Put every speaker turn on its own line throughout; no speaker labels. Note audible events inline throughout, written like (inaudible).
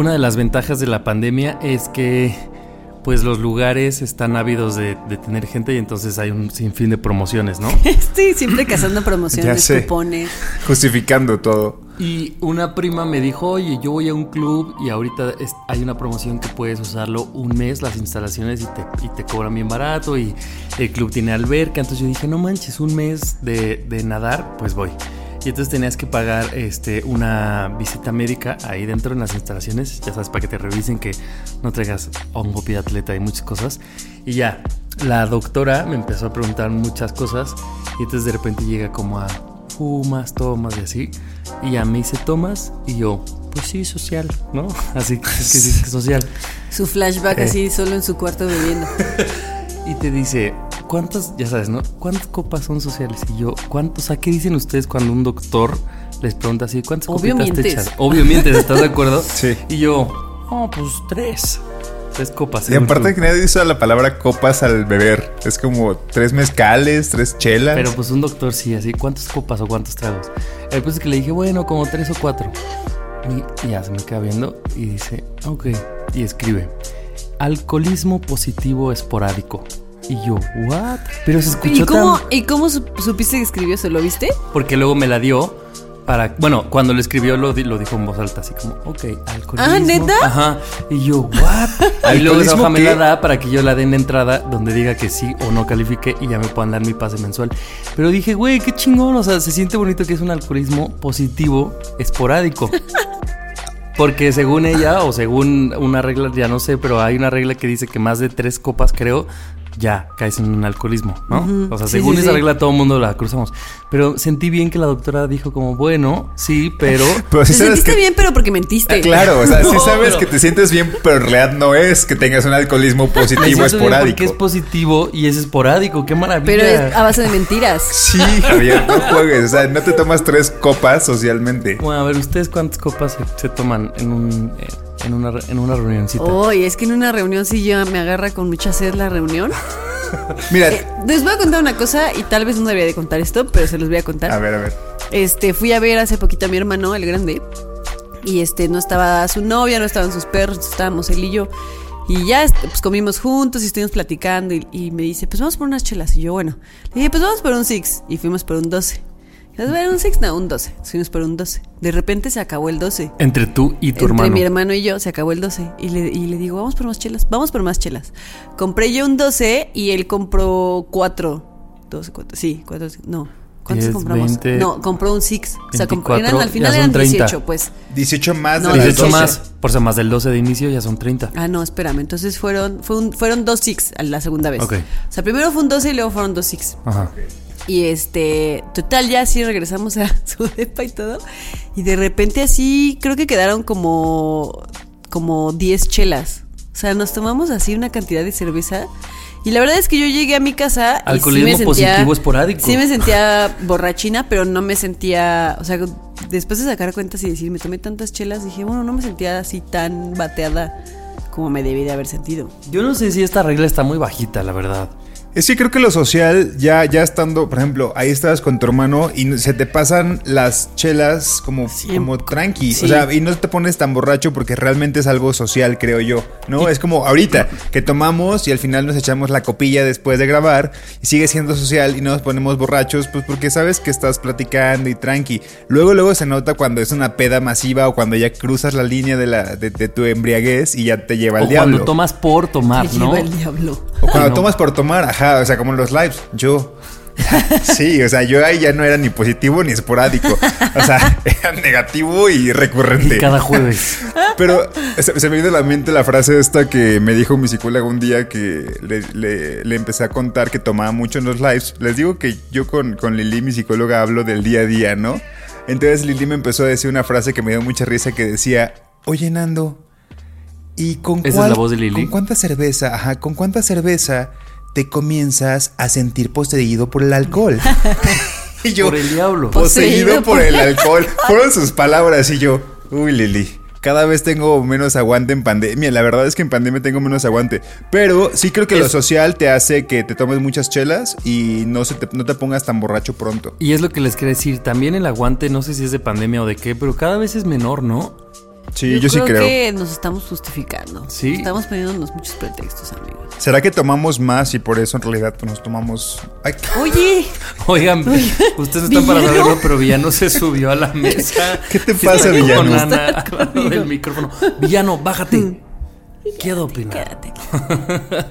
Una de las ventajas de la pandemia es que pues los lugares están ávidos de, de tener gente y entonces hay un sinfín de promociones, ¿no? (laughs)
Estoy siempre cazando promociones, cupones.
Justificando todo.
Y una prima me dijo, oye, yo voy a un club y ahorita es- hay una promoción que puedes usarlo un mes, las instalaciones, y te, y te cobran bien barato y el club tiene alberca. Entonces yo dije, no manches, un mes de, de nadar, pues voy. Y entonces tenías que pagar este, una visita médica ahí dentro en las instalaciones, ya sabes, para que te revisen que no traigas hongo atleta y muchas cosas. Y ya, la doctora me empezó a preguntar muchas cosas y entonces de repente llega como a fumas, tomas y así. Y ya me dice, ¿tomas? Y yo, pues sí, social, ¿no? (laughs) Así que es que sí, social.
Su flashback
Eh.
así solo en su cuarto bebiendo. (laughs)
Y te dice, ¿cuántas, ya sabes, ¿no? ¿Cuántas copas son sociales? Y yo, ¿cuántos? O sea, ¿qué dicen ustedes cuando un doctor les pregunta así, ¿cuántas
Obvio
copitas te
mientes.
echas? Obvio mientes, ¿estás de acuerdo? (laughs)
Sí.
Y yo, oh, pues tres. Tres copas.
Y aparte
tú.
que nadie usa la palabra copas al beber. Es como tres mezcales, tres chelas.
Pero pues un doctor sí, así, ¿cuántas copas o cuántos tragos? El pues es que le dije, bueno, como tres o cuatro. Y, y ya se me queda viendo y dice, ok. Y escribe, alcoholismo positivo esporádico. Y yo, ¿what? Pero se escuchó
¿Y cómo,
tan...
¿Y cómo sup- supiste que escribió eso? ¿Lo viste?
Porque luego me la dio para... Bueno, cuando lo escribió lo, di- lo dijo en voz alta, así como, ok, alcoholismo.
Ah, ¿neta?
Ajá. Y yo, ¿what? y luego esa
¿Alcoholismo
hoja me la da para que yo la dé en entrada donde diga que sí o no califique y ya me puedan dar mi pase mensual. Pero dije, güey, qué chingón. O sea, se siente bonito que es un alcoholismo positivo esporádico. (laughs) Porque según ella, o según una regla, ya no sé, pero hay una regla que dice que más de tres copas, creo, ya caes en un alcoholismo, ¿no? O sea,
Sí,
según
sí,
esa
sí.
regla todo el mundo la cruzamos. Pero sentí bien que la doctora dijo como, bueno, sí, pero... (laughs)
Pero sí
Te
sabes
sentiste
que...
bien, pero porque mentiste.
Ah, claro, o sea, (laughs) sí
No,
sabes
pero-
que te sientes bien, pero en realidad no es que tengas un alcoholismo positivo
bien
esporádico.
Porque es positivo y es esporádico, qué maravilla.
Pero es a base de mentiras.
Sí, Javier, no juegues. O sea, no te tomas tres copas socialmente.
Bueno, a ver, ¿ustedes cuántas copas se, se toman en un eh, en una, en una reunioncita?
Oye, es que en una reunión sí ya me agarra con mucha sed la reunión. (laughs)
Mira,
Eh, les voy a contar una cosa y tal vez no debería de contar esto, pero se los voy a contar.
a ver, a ver.
Este, fui a ver hace poquito a mi hermano, el grande, y este, no estaba su novia, no estaban sus perros, estábamos él y yo. Y ya este, pues comimos juntos y estuvimos platicando y, y me dice, pues vamos por unas chelas. Y yo, bueno, le dije, pues vamos por un six. Y fuimos por un 12. ¿Vas a ver un six? No, un 12. Fuimos por un 12. De repente se acabó el 12.
Entre tú y tu
Entre
hermano.
mi hermano y yo se acabó el 12 y le, y le digo, vamos por más chelas, vamos por más chelas. Compré yo un 12 y él compró 4. 12, 4, sí, 4, no. ¿Cuántos
10,
compramos?
20,
no, compró un 6. O sea, compró,
24,
eran, al final eran
30.
18, pues.
18 más
No,
de las
18
12.
más, por ser más del 12 de inicio ya son 30.
Ah, no, espérame. Entonces fueron, fue un- fueron dos 6 la segunda vez.
Ok.
O sea, primero fue un 12 y luego fueron dos 6.
Ajá.
Y este, total, ya así regresamos a (laughs) su depa y todo. Y de repente así, creo que quedaron como, como 10 chelas. O sea, nos tomamos así una cantidad de cerveza. Y la verdad es que yo llegué a mi casa. y
Alcoholismo
sí me sentía,
positivo esporádico.
Sí me sentía borrachina, pero no me sentía. O sea, después de sacar cuentas y decir, me tomé tantas chelas, dije, bueno, no me sentía así tan bateada como me debí de haber sentido.
Yo no sé si esta regla está muy bajita, la verdad.
Es que creo que lo social, ya, ya estando, por ejemplo, ahí estabas con tu hermano y se te pasan las chelas como, como tranqui.
sí.
O sea, y no te pones tan borracho porque realmente es algo social, creo yo. ¿No? Es como ahorita que tomamos y al final nos echamos la copilla después de grabar y sigue siendo social y no nos ponemos borrachos, pues porque sabes que estás platicando y tranqui. Luego, luego se nota cuando es una peda masiva o cuando ya cruzas la línea de, la, de, de tu embriaguez y ya te lleva
O
el diablo.
cuando tomas por tomar,
Te
¿no?
lleva el diablo.
O cuando
No.
tomas por tomar, ajá, o sea, como en los lives, yo. (laughs) Sí, o sea, yo ahí ya no era ni positivo ni esporádico. O sea, (laughs) era negativo y recurrente.
Y cada jueves. (laughs)
Pero se, se me vino a la mente la frase esta que me dijo mi psicóloga un día que le, le- le empecé a contar que tomaba mucho en los lives. Les digo que yo con, con Lili, mi psicóloga, hablo del día a día, ¿no? Entonces Lili me empezó a decir una frase que me dio mucha risa que decía, oye Nando, ¿y con
¿Esa es
cuál-
la voz de Lili?
¿Con cuánta cerveza, ajá, con cuánta cerveza te comienzas a sentir poseído por el alcohol? (laughs) y yo,
Por el diablo.
Poseído
Poseído
por el alcohol. Fueron sus palabras y yo, uy, Lili. Cada vez tengo menos aguante en pandemia. La verdad es que en pandemia tengo menos aguante. Pero sí creo que lo social te hace que te tomes muchas chelas y no, se te, no te pongas tan borracho pronto.
Y es lo que les quería decir. También el aguante, no sé si es de pandemia o de qué, pero cada vez es menor, ¿no?
Sí, yo, sí creo.
que nos estamos justificando.
Sí.
Estamos poniéndonos muchos pretextos, amigos.
¿Será que tomamos más y por eso en realidad nos tomamos... Ay,
Oye, (laughs)
Oigan, ustedes están para saberlo, pero Villano se subió a la (laughs) mesa.
¿Qué te pasa,
con
Villano?
Ana hablando del micrófono. Villano, bájate. Quiero opinar.
quédate. (laughs)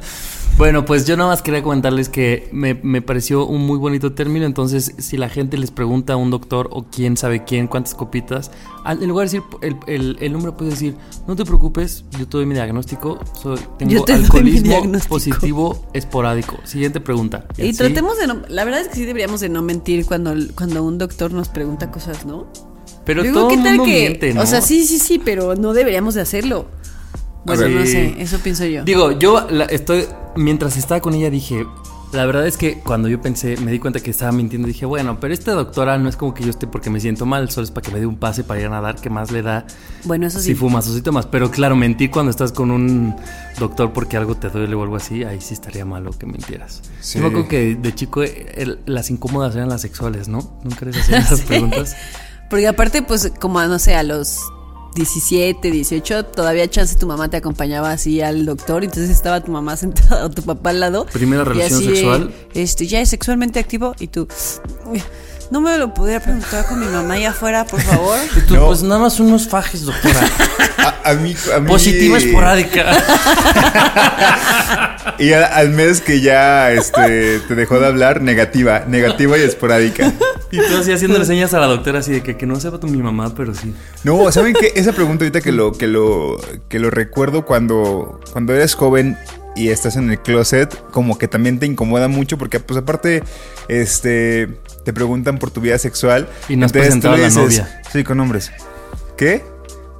Bueno, pues yo nada más quería comentarles que me, me pareció un muy bonito término. Entonces, si la gente les pregunta a un doctor o quién sabe quién, cuántas copitas, al- en lugar de decir el, el, el puede decir, no te preocupes, yo te doy mi diagnóstico, soy, tengo
te
alcoholismo
diagnóstico".
positivo esporádico. Siguiente pregunta.
Y tratemos de no. La verdad es que sí deberíamos de no mentir cuando, cuando un doctor nos pregunta cosas, ¿no?
Pero
Digo,
todo
¿qué
el
tal
mundo
que-
miente, ¿no?
O sea, sí, sí, sí, pero no deberíamos de hacerlo. Bueno,
ver.
no sé, eso pienso yo.
Digo, yo la- estoy. Mientras estaba con ella dije. La verdad es que cuando yo pensé, me di cuenta que estaba mintiendo. Dije, bueno, pero esta doctora no es como que yo esté porque me siento mal, solo es para que me dé un pase para ir a nadar, que más le da
bueno, eso sí.
si fumas o si tomas. Pero claro, mentir cuando estás con un doctor porque algo te duele o algo así, ahí sí estaría malo que mintieras.
Sí.
Yo me acuerdo que de chico el- las incómodas eran las sexuales, ¿no? ¿Nunca les hacían (laughs) esas
Sí.
preguntas?
Porque aparte, pues, como no sé, a los 17, 18, todavía chance tu mamá te acompañaba así al doctor, entonces estaba tu mamá (laughs) sentada o tu papá al lado.
Primera relación
así
sexual.
este, ya es sexualmente activo y tú. "Uy, No me lo pudiera preguntar con mi mamá allá afuera, por favor. (laughs)
Y tú,
No.
pues nada más unos fajes, doctora. (laughs)
A, a mí, a mí-
Positiva esporádica. (laughs)
Y a- al mes que ya este, te dejó de hablar, negativa, negativa y esporádica.
Y tú así haciéndole señas a la doctora así de que, que no sepa tu mi mamá, pero sí.
No, ¿saben qué? Esa pregunta ahorita que lo, que lo, que lo recuerdo cuando, cuando eres joven y estás en el closet, como que también te incomoda mucho porque pues aparte, este, te preguntan por tu vida sexual.
Y no has presentado a la
dices,
novia.
Sí, con hombres. ¿Qué?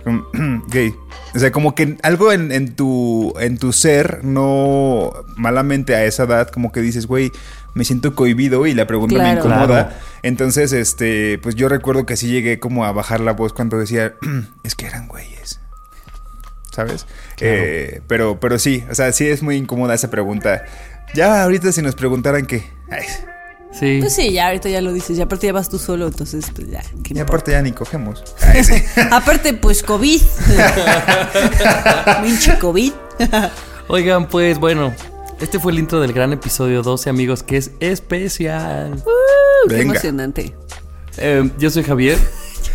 (clears throat) Gay. O sea, como que algo en, en tu, en tu ser, no malamente a esa edad, como que dices, güey, me siento cohibido y la pregunta me incomoda.
Claro.
Entonces, este, pues yo recuerdo que sí llegué como a bajar la voz cuando decía, (clears throat) es que eran güeyes. ¿Sabes?
Claro.
Eh, pero, pero sí, o sea, sí es muy incómoda esa pregunta. Ya ahorita si nos preguntaran qué. Ay,
Sí.
Pues sí, ya ahorita ya lo dices, ya aparte ya vas tú solo, entonces pues ya. ¿qué
y
importa?
aparte ya ni cogemos. (laughs) Ay, sí. (laughs)
Aparte, pues COVID. (laughs) Pinche COVID.
Oigan, pues bueno, este fue el intro del gran episodio 12, amigos, que es especial.
Qué
Venga.
emocionante.
Eh, yo soy Javier.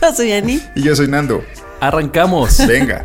Yo soy Ani.
Y yo soy Nando.
Arrancamos.
Venga.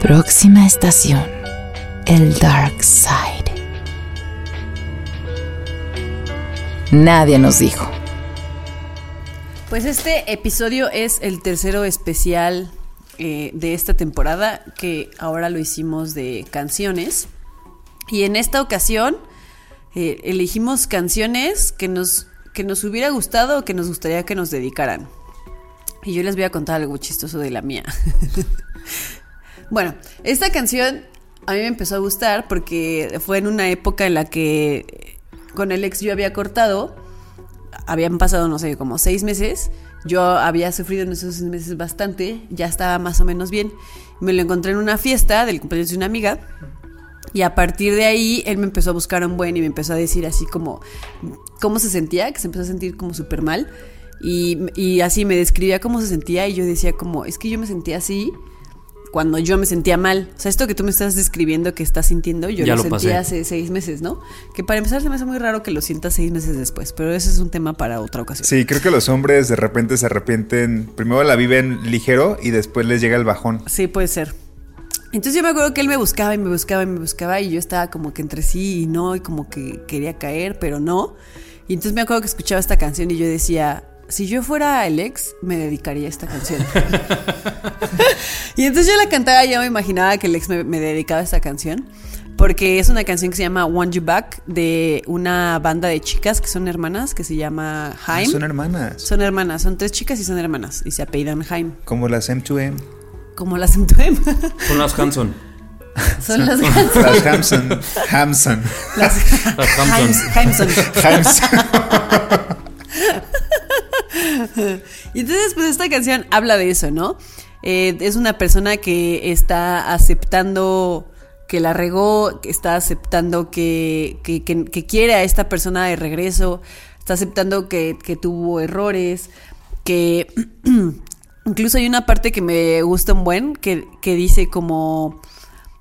Próxima estación. El Dark Side. Nadie nos dijo.
Pues este episodio es el tercero especial eh, de esta temporada, que ahora lo hicimos de canciones. Y en esta ocasión eh, elegimos canciones que nos, que nos hubiera gustado o que nos gustaría que nos dedicaran. Y yo les voy a contar algo chistoso de la mía. (laughs) bueno, esta canción a mí me empezó a gustar porque fue en una época en la que con el ex yo había cortado habían pasado, no sé, como seis meses. Yo había sufrido en esos seis meses bastante, ya estaba más o menos bien. Me lo encontré en una fiesta del cumpleaños de una amiga. Y a partir de ahí, él me empezó a buscar un buen y me empezó a decir así como cómo se sentía, que se empezó a sentir como súper mal. Y, y así me describía cómo se sentía y yo decía como, es que yo me sentía así cuando yo me sentía mal. O sea, esto que tú me estás describiendo que estás sintiendo, yo
Ya
lo,
pasé.
sentía hace seis meses, ¿no? Que para empezar se me hace muy raro que lo sientas seis meses después, pero ese es un tema para otra ocasión.
Sí, creo que los hombres de repente se arrepienten. Primero la viven ligero y después les llega el bajón.
Sí, puede ser. Entonces yo me acuerdo que él me buscaba y me buscaba y me buscaba y yo estaba como que entre sí y no y como que quería caer, pero no. Y entonces me acuerdo que escuchaba esta canción y yo decía, si yo fuera el ex, me dedicaría a esta canción. (laughs) y entonces yo la cantaba y yo me imaginaba que el ex me, me dedicaba a esta canción. Porque es una canción que se llama Want You Back de una banda de chicas que son hermanas que se llama Haim.
Son hermanas.
Son hermanas, son tres chicas y son hermanas y se apellidan Haim.
Como las M2M.
Como las M2M.
Son las Hanson. (laughs)
Son las
Las Hamson. Hamson.
Las
Las Hamptons.
Haimson.
Hamson.
Y (laughs) entonces, pues esta canción habla de eso, ¿no? Eh, es una persona que está aceptando que la regó, que está aceptando que, que, quiere a esta persona de regreso, está aceptando que, que tuvo errores, que (clears throat) incluso hay una parte que me gusta un buen, que, que dice como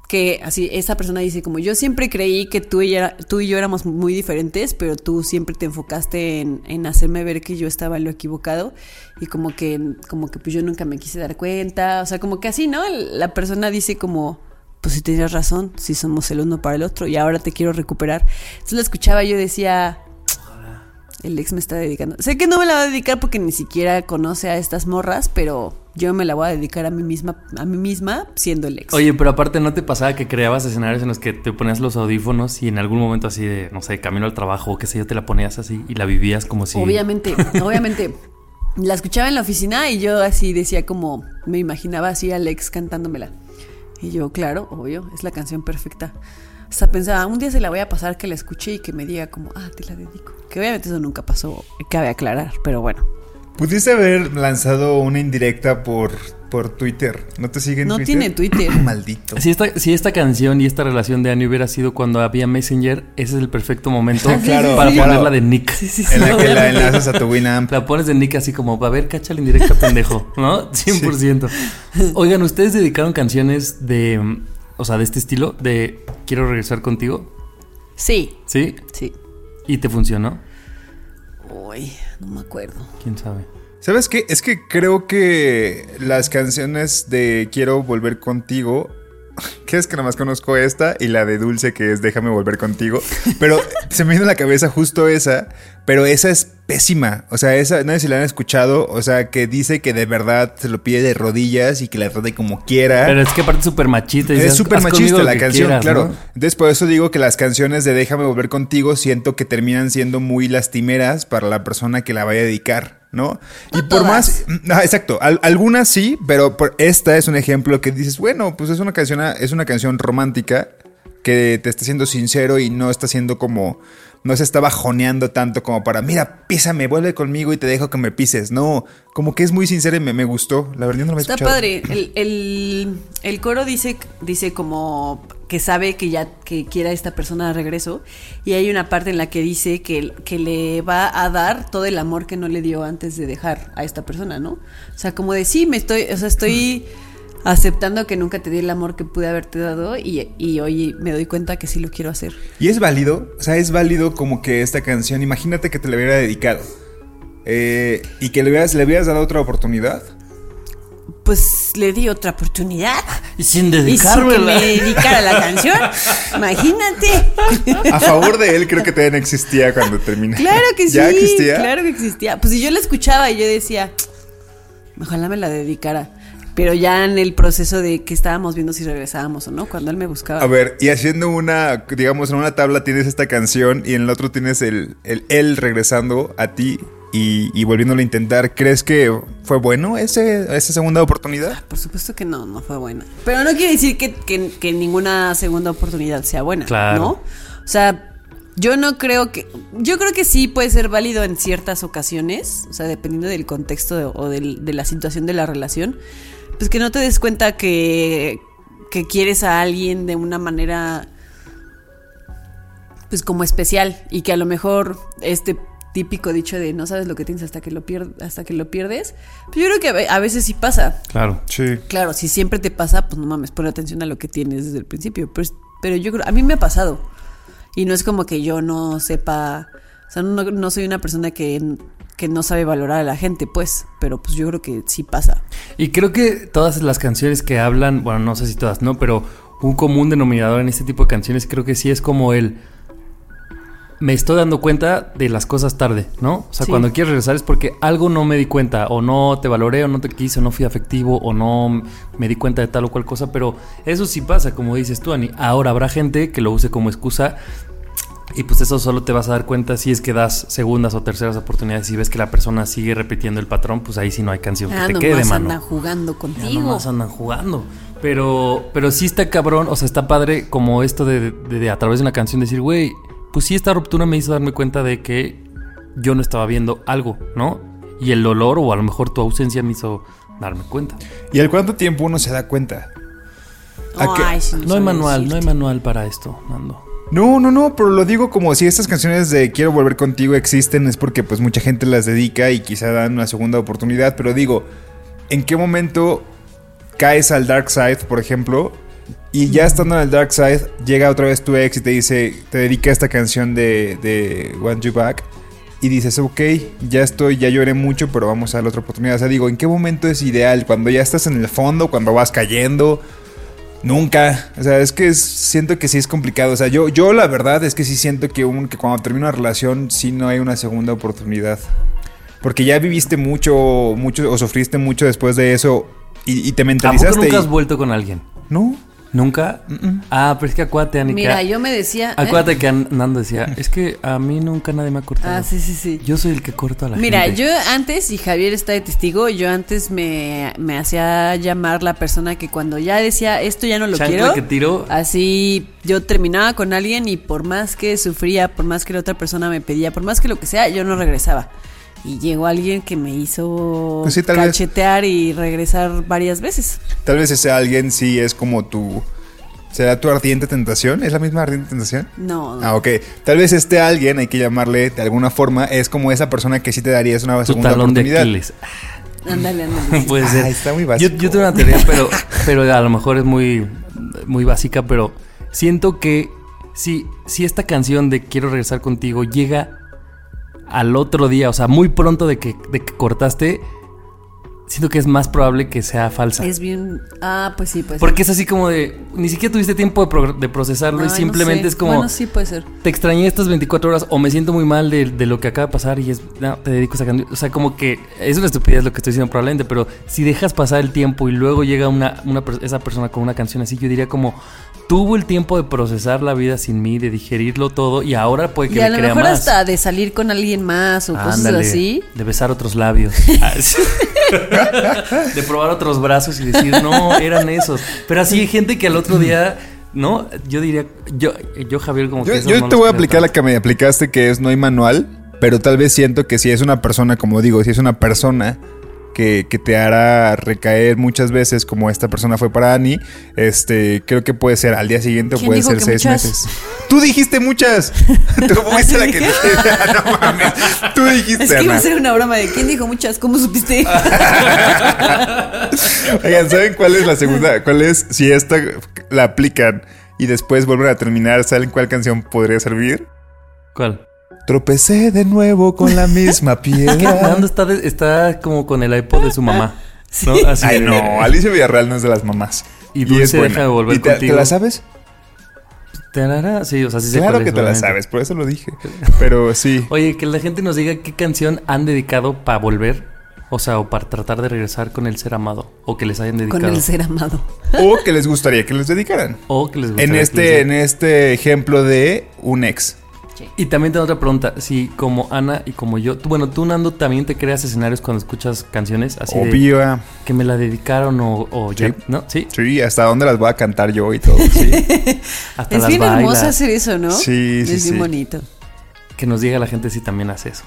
que así esa persona dice como yo siempre creí que tú y, era- tú y yo éramos muy diferentes, pero tú siempre te enfocaste en, en hacerme ver que yo estaba en lo equivocado y como que como que pues yo nunca me quise dar cuenta, o sea, como que así, ¿no? La persona dice como pues si tenías razón, si somos el uno para el otro y ahora te quiero recuperar. Entonces lo escuchaba yo decía, el ex me está dedicando. Sé que no me la va a dedicar porque ni siquiera conoce a estas morras, pero yo me la voy a dedicar a mí misma, a mí misma siendo el ex.
Oye, pero aparte no te pasaba que creabas escenarios en los que te ponías los audífonos y en algún momento así de, no sé, camino al trabajo o qué sé yo, te la ponías así y la vivías como si...
Obviamente, (laughs) obviamente. La escuchaba en la oficina y yo así decía como, me imaginaba así a Alex cantándomela. Y yo, claro, obvio, es la canción perfecta. Hasta pensaba, un día se la voy a pasar que la escuche y que me diga como, ah, te la dedico. Que obviamente eso nunca pasó, cabe aclarar, pero bueno.
Pudiste haber lanzado una indirecta por, por Twitter. ¿No te siguen
No
Twitter?
tiene Twitter. (clears throat)
Maldito.
Si esta, si esta canción y esta relación de Annie hubiera sido cuando había Messenger, ese es el perfecto momento (laughs)
claro,
para
sí.
ponerla de Nick.
En la que la enlazas a tu Winamp.
La pones de Nick así como, a ver, cacha la indirecta, (laughs) pendejo, ¿no? 100%. Oigan, ¿ustedes dedicaron canciones de, o sea, de este estilo? De quiero regresar contigo,
Sí,
¿sí?
sí.
¿Y te funcionó?
Uy, no me acuerdo.
¿Quién sabe?
¿Sabes qué? Es que creo que las canciones de Quiero volver contigo. (laughs) Que es que nada más conozco esta y la de Dulce que es Déjame volver contigo. Pero (laughs) se me vino a la cabeza justo esa. Pero esa es pésima. O sea, esa, no sé si la han escuchado. O sea, que dice que de verdad se lo pide de rodillas y que la trate como quiera.
Pero es que aparte es súper machista. y
Es súper
"Haz conmigo
machista la canción,
quieras",
claro.
¿no?
Entonces, por eso digo que las canciones de Déjame volver contigo siento que terminan siendo muy lastimeras para la persona que la vaya a dedicar, ¿no? y por
todas.
más. Ah, exacto. al- algunas sí, pero por- esta es un ejemplo que dices, bueno, pues es una canción, es una canción romántica que te está siendo sincero y no está siendo como. No se está bajoneando tanto como para, mira, písame, vuelve conmigo y te dejo que me pises. No, como que es muy sincero y me, me gustó. La verdad, no lo había
Está
escuchado.
padre. El, el- el coro dice, dice como que sabe que ya que quiera esta persona de regreso. Y hay una parte en la que dice que, que le va a dar todo el amor que no le dio antes de dejar a esta persona, ¿no? O sea, como de sí, me estoy, o sea, estoy aceptando que nunca te di el amor que pude haberte dado y, y hoy me doy cuenta que sí lo quiero hacer.
Y es válido, o sea, es válido como que esta canción, imagínate que te la hubiera dedicado eh, y que le hubieras, le hubieras dado otra oportunidad.
Pues le di otra oportunidad.
Y sin
Y sin que
dedicármela.
me dedicara la canción. Imagínate.
A favor de él creo que todavía no existía cuando terminé.
Claro que sí.
¿Ya existía?
Claro que existía. Pues si yo la escuchaba y yo decía, ojalá me la dedicara. Pero ya en el proceso de que estábamos viendo si regresábamos o no, cuando él me buscaba.
A ver, y haciendo una, digamos, en una tabla tienes esta canción y en el otro tienes el, el él regresando a ti y, y volviéndolo a intentar. ¿Crees que fue bueno ese, esa segunda oportunidad?
Por supuesto que no, no fue buena. Pero no quiere decir que, que- que ninguna segunda oportunidad sea buena.
Claro.
¿No? O sea, Yo no creo que. Yo creo que sí puede ser válido en ciertas ocasiones. O sea, dependiendo del contexto de- o del- de la situación de la relación. Pues que no te des cuenta que. que quieres a alguien de una manera. Pues como especial. Y que a lo mejor este típico dicho de no sabes lo que tienes hasta que lo pierdes, hasta que lo pierdes. Pues yo creo que a ve- a veces sí pasa.
Claro.
Sí.
Claro, si siempre te pasa, pues no mames, pon atención a lo que tienes desde el principio. Pero, pero yo creo, a mí me ha pasado. Y no es como que yo no sepa, o sea, no, no soy una persona que, que no sabe valorar a la gente, pues, pero pues yo creo que sí pasa.
Y creo que todas las canciones que hablan, bueno, no sé si todas, ¿no? Pero un común denominador en este tipo de canciones creo que sí es como el... Me estoy dando cuenta de las cosas tarde, ¿no? O sea,
Sí.
cuando quieres regresar es porque algo no me di cuenta, o no te valoré, o no te quise, o no fui afectivo, o no me di cuenta de tal o cual cosa, pero eso sí pasa, como dices tú, Ani. Ahora habrá gente que lo use como excusa y pues eso solo te vas a dar cuenta si es que das segundas o terceras oportunidades y ves que la persona sigue repitiendo el patrón, pues ahí sí no hay canción que
Ah,
te
nomás
quede, mano.
andan jugando
Ya
contigo.
nomás andan jugando. Pero, pero sí está cabrón, o sea, está padre como esto de, de- de a través de una canción decir, güey, pues sí, esta ruptura me hizo darme cuenta de que yo no estaba viendo algo, ¿no? Y el dolor o a lo mejor tu ausencia me hizo darme cuenta.
¿Y al cuánto tiempo uno se da cuenta?
Sí,
No hay manual, no hay manual para esto, Nando.
No, no, no, pero lo digo como si estas canciones de Quiero volver contigo existen, es porque pues mucha gente las dedica y quizá dan una segunda oportunidad, pero digo, ¿en qué momento caes al dark side, por ejemplo? Y ya estando en el dark side, llega otra vez tu ex y te dice, te dedica esta canción de, de Want You Back. Y dices, ok, ya estoy, ya lloré mucho, pero vamos a la otra oportunidad. O sea, digo, ¿en qué momento es ideal? ¿Cuando ya estás en el fondo? ¿Cuando vas cayendo? Nunca. O sea, es que es- siento que sí es complicado. O sea, yo, yo la verdad es que sí siento que, un, que cuando termina una relación sí no hay una segunda oportunidad. Porque ya viviste mucho, mucho o sufriste mucho después de eso y, y te
¿A poco
mentalizaste.
nunca has
y-
vuelto con alguien?
¿No?
¿Nunca? Ah, pero es que acuérdate, Ani, que-
Mira, yo me decía. ¿eh?
Acuérdate que An- Nando decía, es que a mí nunca nadie me ha cortado.
Ah, sí, sí, sí.
Yo soy el que corto a la
Mira,
gente.
yo antes, y Javier está de testigo, yo antes me, me hacía llamar la persona que cuando ya decía esto ya no lo
Chancla
quiero,
que tiro.
así yo terminaba con alguien y por más que sufría, por más que la otra persona me pedía, por más que lo que sea, yo no regresaba. Y llegó alguien que me hizo
Pues sí, tal vez.
cachetear y regresar varias veces.
Tal vez ese alguien sí es como tu. ¿Será tu ardiente tentación? ¿Es la misma ardiente tentación?
No.
Ah, ok. Tal vez este alguien, hay que llamarle de alguna forma, es como esa persona que sí te darías una
tu
segunda
talón de
oportunidad.
Aquiles.
Ándale, ándale. (laughs)
Puede
Ah,
ser.
está muy
yo,
básico.
yo tengo una teoría, pero, pero a lo mejor es muy, muy básica, pero siento que si, si esta canción de Quiero regresar contigo llega al otro día, o sea, muy pronto de que, de que cortaste, siento que es más probable que sea falsa.
Es bien. Ah, pues sí, pues.
Porque es así como de, ni siquiera tuviste tiempo de, pro- de procesarlo y simplemente es como,
Bueno, sí puede ser.
te extrañé estas 24 horas o me siento muy mal de, de lo que acaba de pasar y es, no, te dedico a esa canción. O sea, como que es una estupidez lo que estoy diciendo probablemente, pero si dejas pasar el tiempo y luego llega una, una esa persona con una canción así, yo diría como, tuvo el tiempo de procesar la vida sin mí, de digerirlo todo y ahora puede que
Y a
le
lo
crea
mejor
más.
hasta de salir con alguien más o cosas
Ándale,
así.
De besar otros labios. (laughs) (laughs) De probar otros brazos y decir, no, eran esos. Pero así hay gente que al otro día, ¿no? Yo diría, yo, yo Javier, como
Yo,
que
yo
no
te voy a aplicar la que me aplicaste, que es no hay manual, pero tal vez siento que si es una persona, como digo, si es una persona que, que te hará recaer muchas veces, como esta persona fue para Ani, este, creo que puede ser al día siguiente o
¿Quién
puede ser seis
muchas?
meses. Tú dijiste muchas. (laughs) Tú fuiste la que dije. (laughs) no mames. Tú dijiste,
Es que iba a ser una broma de quién dijo muchas, ¿cómo supiste? (laughs)
Oigan, ¿saben cuál es la segunda? ¿Cuál es? Si esta la aplican y después vuelven a terminar, ¿saben cuál canción podría servir?
¿Cuál?
Tropecé de nuevo con la misma (laughs)
Que
piedra.
Nando está, de- está como con el iPod de su mamá. (laughs) ¿no? Así
Ay,
de-
no, Alicia Villarreal no es de las mamás.
Y Dulce
es buena.
deja de volver
¿Y te,
contigo.
¿Te la sabes?
Sí, o sea, sí
Claro que
es,
te la sabes, por eso lo dije. (laughs) Pero sí.
Oye, que la gente nos diga qué canción han dedicado para volver. O sea, o para tratar de regresar con el ser amado. O que les hayan dedicado.
Con el ser amado.
O que les gustaría que les dedicaran.
O que les gustaría
En
que
este,
les-
en este ejemplo de un ex.
Y también tengo otra pregunta. Si como Ana y como yo, tú, bueno, tú Nando también te creas escenarios cuando escuchas canciones así de
Obvio. ah.
que me la dedicaron o, o ya. ¿no? Sí,
Sí, hasta dónde las voy a cantar yo y todo. Sí. (laughs)
hasta
Es
las
bien
bailas.
hermoso hacer eso, ¿no?
Sí, sí,
Es bien
sí.
bonito.
Que nos diga la gente si también hace eso.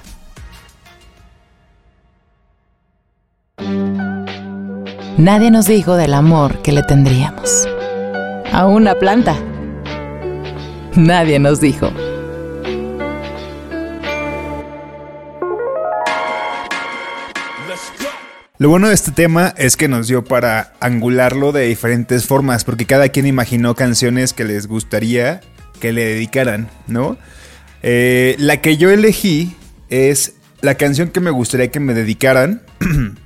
Nadie nos dijo del amor que le tendríamos. A una planta. Nadie nos dijo.
Lo bueno de este tema es que nos dio para angularlo de diferentes formas, porque cada quien imaginó canciones que les gustaría que le dedicaran, ¿no? Eh, la que yo elegí es la canción que me gustaría que me dedicaran (clears throat)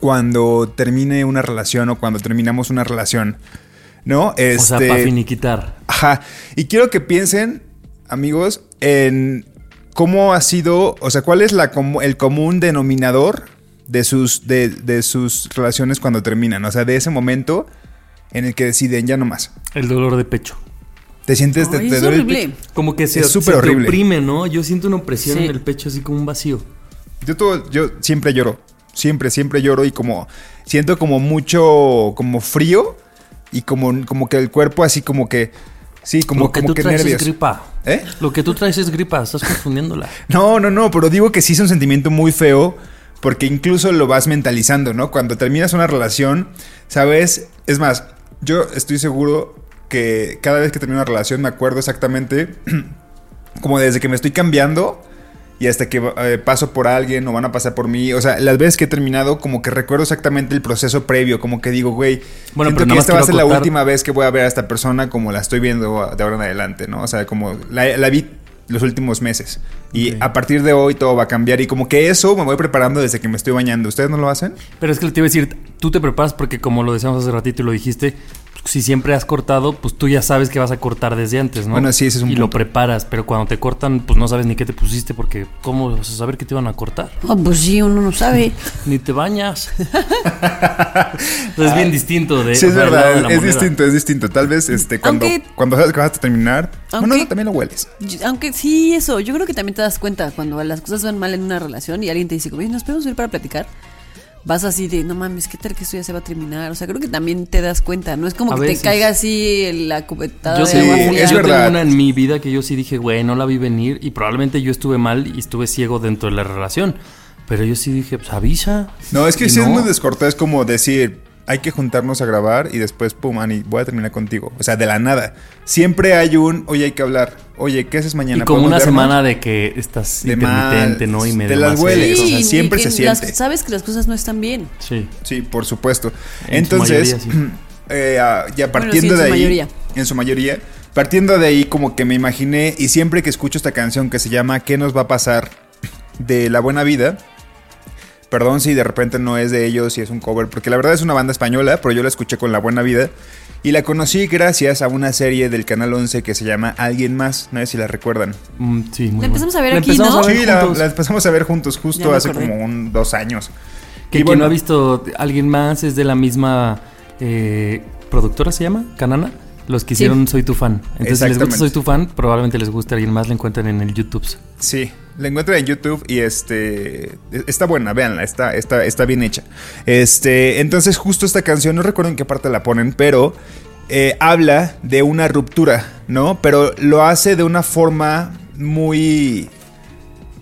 cuando termine una relación o cuando terminamos una relación, ¿no?
O sea,
Este-
para finiquitar.
Ajá. Y quiero que piensen, amigos, en cómo ha sido, o sea, cuál es la, el común denominador de sus, de, de sus relaciones cuando terminan. O sea, de ese momento en el que deciden ya no más.
El dolor de pecho.
Te sientes, te,
Ay,
te
es
duele el
horrible.
pecho.
Como que se,
Es
se
súper
te
horrible.
oprime, ¿no? Yo siento una opresión
Sí.
en el pecho, así como un vacío.
Yo, todo- yo siempre lloro. Siempre, siempre lloro y como siento como mucho, como frío y como, como que el cuerpo así como que, sí, como,
Lo que
como
tú
que
traes
nervios.
es gripa.
¿Eh?
Lo que tú traes es gripa, estás confundiéndola. (laughs)
No, no, no, pero digo que sí es un sentimiento muy feo porque incluso lo vas mentalizando, ¿no? Cuando terminas una relación, ¿sabes? Es más, yo estoy seguro que cada vez que termino una relación me acuerdo exactamente (clears throat) como desde que me estoy cambiando y hasta que eh, paso por alguien o van a pasar por mí. O sea, las veces que he terminado, como que recuerdo exactamente el proceso previo. Como que digo, güey,
Bueno,
siento
pero
que esta va a ser la última vez que voy a ver a esta persona como la estoy viendo de ahora en adelante, ¿no? O sea, como la, la vi los últimos meses. Y a partir de hoy todo va a cambiar. Y como que eso me voy preparando desde que me estoy bañando. ¿Ustedes no lo hacen?
Pero es que te iba a decir, tú te preparas porque como lo decíamos hace ratito y lo dijiste, si siempre has cortado, pues tú ya sabes que vas a cortar desde antes, ¿no?
Bueno, sí, ese es un
Y lo preparas, pero cuando te cortan, pues no sabes ni qué te pusiste porque ¿cómo vas a saber que te iban a cortar?
Oh, pues sí, uno no sabe. (laughs)
Ni te bañas. Entonces (laughs) es bien distinto de
sí, es verdad. Es distinto, es distinto. Tal vez este, cuando,
Aunque-
cuando sabes que vas a terminar. Bueno,
Aunque-
no, también lo hueles.
Yo- Aunque sí, eso, yo creo que también te das cuenta cuando las cosas van mal en una relación y alguien te dice, oye, nos podemos ir para platicar. Vas así de, no mames, ¿qué tal que esto ya se va a terminar? O sea, creo que también te das cuenta, no es como
A
que
veces.
te caiga así la cubetada
Yo
de
sí,
agua
Sí,
fría.
es
yo
verdad.
tengo una en mi vida que yo sí dije, güey, no la vi venir y probablemente yo estuve mal y estuve ciego dentro de la relación. Pero yo sí dije, pues avisa.
No, es que
Y
sí es muy descortés como decir, hay que juntarnos a grabar y después, pum, Ani, voy a terminar contigo. O sea, de la nada. Siempre hay un, oye, hay que hablar. Oye, ¿qué haces mañana?
Y como
¿Podemos
una
vernos?
semana de que estás
De
intermitente,
mal,
¿no? Y me
te las hueles. o sea,
y
siempre
que
se
las-
siente.
sabes que las cosas no están bien.
Sí.
Sí, por supuesto.
En su
Entonces,
mayoría, sí. (clears throat)
eh, ya
Bueno,
partiendo
sí, en
de
su
ahí,
mayoría.
en su mayoría, partiendo de ahí como que me imaginé y siempre que escucho esta canción que se llama ¿Qué nos va a pasar? de La Buena Vida. Perdón si de repente no es de ellos y es un cover, porque la verdad es una banda española, pero yo la escuché con La Buena Vida y la conocí gracias a una serie del Canal 11 que se llama Alguien Más, no sé si la recuerdan.
Mm, sí, muy
La empezamos
bueno.
a ver aquí, ¿no?
a ver
Sí, la, la empezamos a ver juntos justo hace
acordé.
como un, dos años.
Que
Y
quien
bueno,
no ha visto alguien más es de la misma eh, productora, ¿se llama? Canana. Los que hicieron Soy tu fan. Entonces, si les gusta. Soy tu fan, probablemente les guste alguien más, la encuentran en el YouTube.
Sí, la encuentran en YouTube y este está buena, véanla, está, está, está bien hecha. Este, entonces justo esta canción, no recuerdo en qué parte la ponen, pero eh, habla de una ruptura, ¿no? Pero lo hace de una forma muy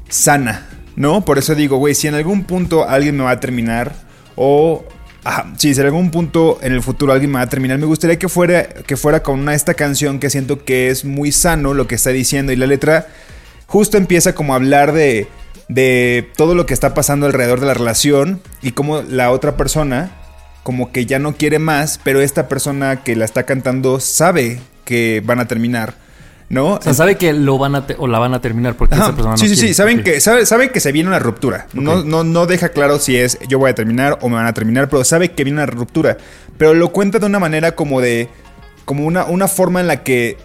sana, ¿no? Por eso digo, güey, si en algún punto alguien me va a terminar o ajá, si en algún punto en el futuro alguien me va a terminar, me gustaría que fuera que fuera con una, esta canción que siento que es muy sano lo que está diciendo y la letra justo empieza como a hablar de de todo lo que está pasando alrededor de la relación y cómo la otra persona como que ya no quiere más, pero esta persona que la está cantando sabe que van a terminar, ¿no?
O sea, sabe que lo van a o la van a terminar porque
Ajá,
esa persona no
sí, sí,
quiere.
sí, saben
Ok.
que, sabe- saben que se viene una ruptura. No, no, no deja claro si es yo voy a terminar o me van a terminar, pero sabe que viene una ruptura. Pero lo cuenta de una manera como de. como una, una forma en la que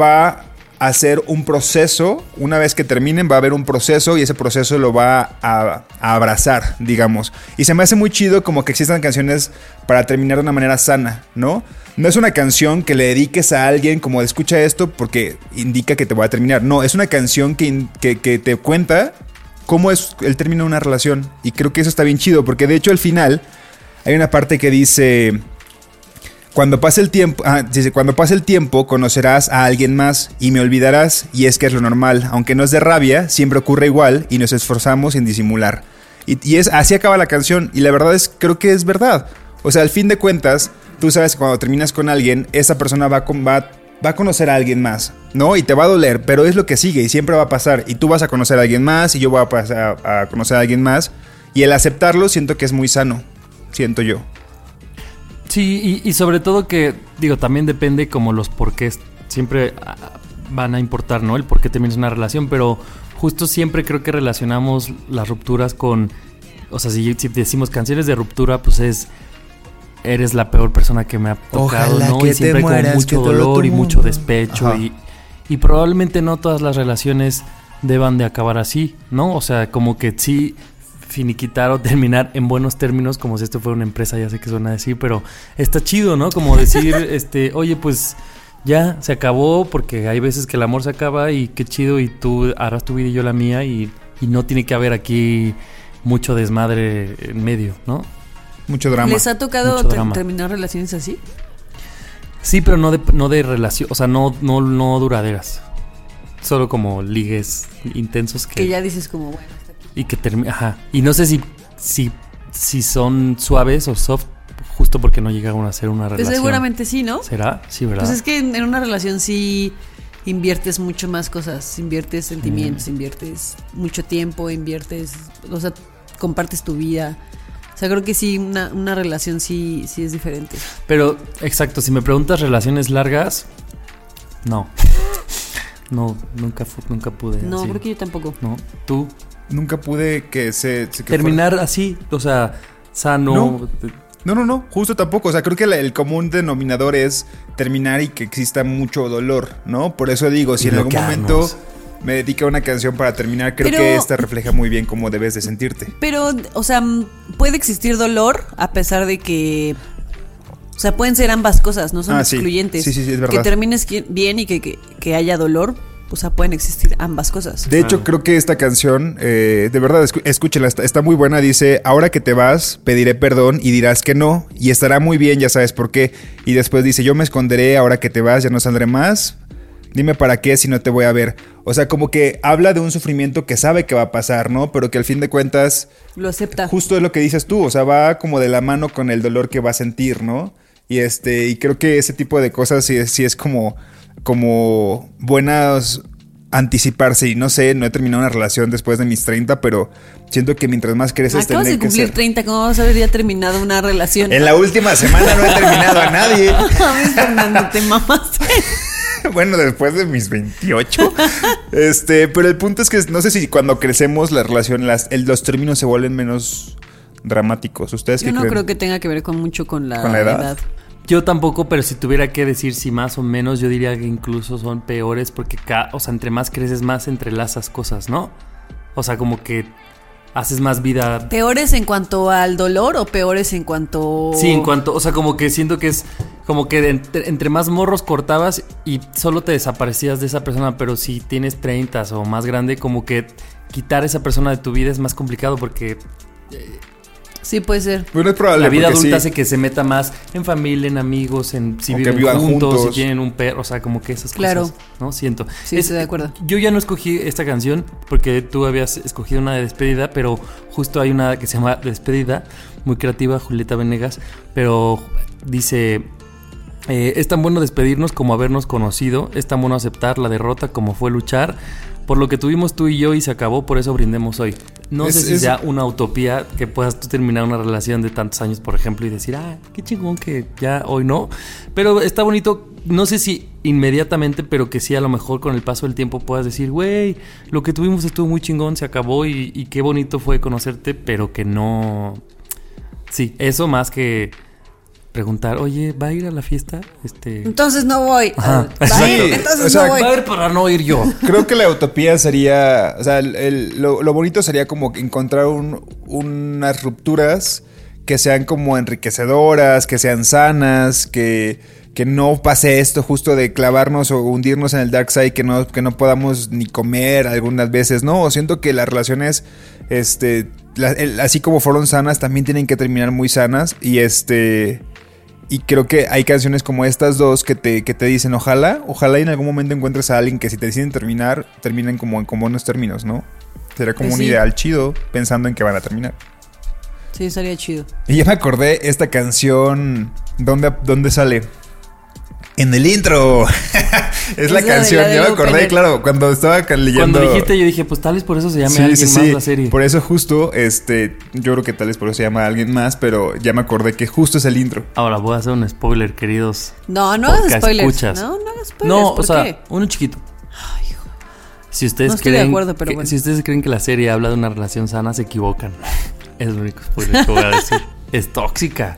va hacer un proceso. Una vez que terminen, va a haber un proceso y ese proceso lo va a, abrazar, digamos. Y se me hace muy chido como que existan canciones para terminar de una manera sana, ¿no? No es una canción que le dediques a alguien como escucha esto porque indica que te voy a terminar. No, es una canción que, que- que te cuenta cómo es el término de una relación. Y creo que eso está bien chido porque de hecho al final hay una parte que dice... Cuando pase el tiempo, ah, dice, cuando pase el tiempo conocerás a alguien más y me olvidarás y es que es lo normal, aunque no es de rabia, siempre ocurre igual y nos esforzamos en disimular. Y, es así acaba la canción y la verdad es creo que es verdad. O sea, al fin de cuentas, tú sabes que cuando terminas con alguien, esa persona va va, va a conocer a alguien más, ¿no? Y te va a doler, pero es lo que sigue y siempre va a pasar. Y tú vas a conocer a alguien más y yo voy a pasar a conocer a alguien más. Y el aceptarlo siento que es muy sano, siento yo.
Sí, y, y sobre todo que, digo, también depende como los porqués siempre ah, van a importar, ¿no? El por qué terminas una relación, pero justo siempre creo que relacionamos las rupturas con, o sea, si, si decimos canciones de ruptura, pues es, eres la peor persona que me ha tocado,
Ojalá
¿no?
que
y siempre con mucho dolor y mucho despecho y, y probablemente no todas las relaciones deban de acabar así, ¿no? O sea, como que sí finiquitar o terminar en buenos términos, como si esto fuera una empresa, ya sé que suena así, pero está chido, ¿no? Como decir, (laughs) este, oye, pues ya se acabó, porque hay veces que el amor se acaba y qué chido, y tú harás tu vida y yo la mía, y, y no tiene que haber aquí mucho desmadre en medio, ¿no?
Mucho drama.
¿Les ha tocado
drama.
terminar relaciones así?
Sí, pero no de, no de relación, o sea, no, no, no duraderas. Solo como ligues intensos que,
Que ya dices como, bueno,
y que termina, ajá. Y no sé si, si, si son suaves o soft, justo porque no llegaron a ser una
pues
relación.
seguramente sí, ¿no?
¿Será? Sí, ¿verdad?
Pues es que en, una relación sí inviertes mucho más cosas, inviertes sentimientos,
Mm.
inviertes mucho tiempo, inviertes, o sea, compartes tu vida. O sea, creo que sí, una, una relación sí, sí es diferente.
Pero, exacto, si me preguntas relaciones largas, no. (laughs) No, nunca, nunca pude.
No,
así.
creo que yo tampoco.
No, tú.
Nunca pude que se... se- que
Terminar así, o sea, sano.
No. No, no, no, justo tampoco. O sea, creo que la- el común denominador es terminar y que exista mucho dolor, ¿no? Por eso digo, si en algún momento me dedica una canción para terminar, creo
Pero-
que esta refleja muy bien cómo debes de sentirte.
Pero, o sea, puede existir dolor a pesar de que... O sea, pueden ser ambas cosas, no son
Ah, sí.
excluyentes.
Sí, sí, sí, es
Que
verdad.
termines qui- bien y que, que- que haya dolor, o sea, pueden existir ambas cosas.
De hecho, creo que esta canción, eh, de verdad, escúchela, está, está muy buena. Dice, ahora que te vas, pediré perdón y dirás que no. Y estará muy bien, ya sabes por qué. Y después dice, yo me esconderé, ahora que te vas, ya no saldré más. Dime para qué si no te voy a ver. O sea, como que habla de un sufrimiento que sabe que va a pasar, ¿no? Pero que al fin de cuentas,
Lo acepta.
justo es lo que dices tú. O sea, va como de la mano con el dolor que va a sentir, ¿no? Y este, y creo que ese tipo de cosas sí, es- sí es como, como buenas anticiparse. Y no sé, no he terminado una relación después de mis 30, pero siento que mientras más creces,
Acabas de cumplir
ser.
30, ¿cómo vas a haber ya terminado una relación?
En la última semana no he terminado a nadie. (laughs)
Fernando, te mamaste. (laughs)
bueno, después de mis 28. este, pero el punto es que no sé si cuando crecemos la relación, las, el- los términos se vuelven menos dramáticos. ¿Ustedes
Yo
qué
no
creen?
creo que tenga que ver con mucho con la,
¿Con la edad?
edad.
Yo tampoco, pero si tuviera que decir si más o menos, yo diría que incluso son peores porque, o sea, entre más creces, más entrelazas cosas, ¿no? O sea, como que haces más vida.
¿Peores en cuanto al dolor o peores en cuanto...
Sí, en cuanto, o sea, como que siento que es como que entre, entre más morros cortabas y solo te desaparecías de esa persona, pero si tienes 30 o más grande, como que quitar a esa persona de tu vida es más complicado porque
Sí, puede ser.
Bueno, es probable.
la vida adulta
sí.
hace que se meta más en familia, en amigos, en si viven
vivan
juntos,
juntos.
si tienen un perro, o sea, como que esas
Claro.
cosas, ¿no? Siento.
Sí, estoy de acuerdo.
Yo ya no escogí esta canción porque tú habías escogido una de despedida, pero justo hay una que se llama Despedida, muy creativa, Julieta Venegas, pero dice... eh, es tan bueno despedirnos como habernos conocido, es tan bueno aceptar la derrota como fue luchar, por lo que tuvimos tú y yo y se acabó, por eso brindemos hoy. No
Es-
sé si
es-
sea una utopía que puedas tú terminar una relación de tantos años, por ejemplo, y decir, ah, qué chingón que ya hoy no. Pero está bonito, no sé si inmediatamente, pero que sí a lo mejor con el paso del tiempo puedas decir, güey, lo que tuvimos estuvo muy chingón, se acabó y, y qué bonito fue conocerte, pero que no... Sí, eso más que preguntar, oye, ¿va a ir a la fiesta? Este.
Entonces no voy.
Ajá,
Va a ir,
exacto.
entonces
O sea,
no voy.
Va a ir para no ir yo. (laughs)
Creo que la utopía sería, o sea, el- el- lo, lo bonito sería como encontrar un- unas rupturas que sean como enriquecedoras, que sean sanas, que, que no pase esto justo de clavarnos o hundirnos en el dark side, que no, que no podamos ni comer algunas veces, ¿no? Siento que las relaciones, este, la- el- así como fueron sanas, también tienen que terminar muy sanas y este... Y creo que hay canciones como estas dos que te, que te dicen, ojalá, ojalá y en algún momento encuentres a alguien que si te deciden terminar, terminen como en como buenos términos, ¿no? Sería como
Pues
un ideal chido pensando en que van a terminar.
Sí, estaría chido.
Y ya me acordé esta canción, ¿dónde, dónde sale? En el intro. (laughs) es la
Es la de-
canción,
la
ya me acordé,
opener.
claro, cuando estaba leyendo...
Cuando dijiste, yo dije, pues tal vez por eso se llame
Sí,
alguien
sí,
más
sí.
la serie.
Por eso justo, este, yo creo que tal vez por eso se llama alguien más, pero ya me acordé que justo es el intro.
Ahora voy a hacer un spoiler, queridos.
No, no hagas spoilers.
escuchas.
No, no hagas spoilers.
No,
¿Por
o sea,
qué?
uno chiquito. Si ustedes
No estoy de
creen
acuerdo, pero
que-
bueno.
si ustedes creen que la serie habla de una relación sana, se equivocan. (laughs) Es el único spoiler que voy a decir. es tóxica.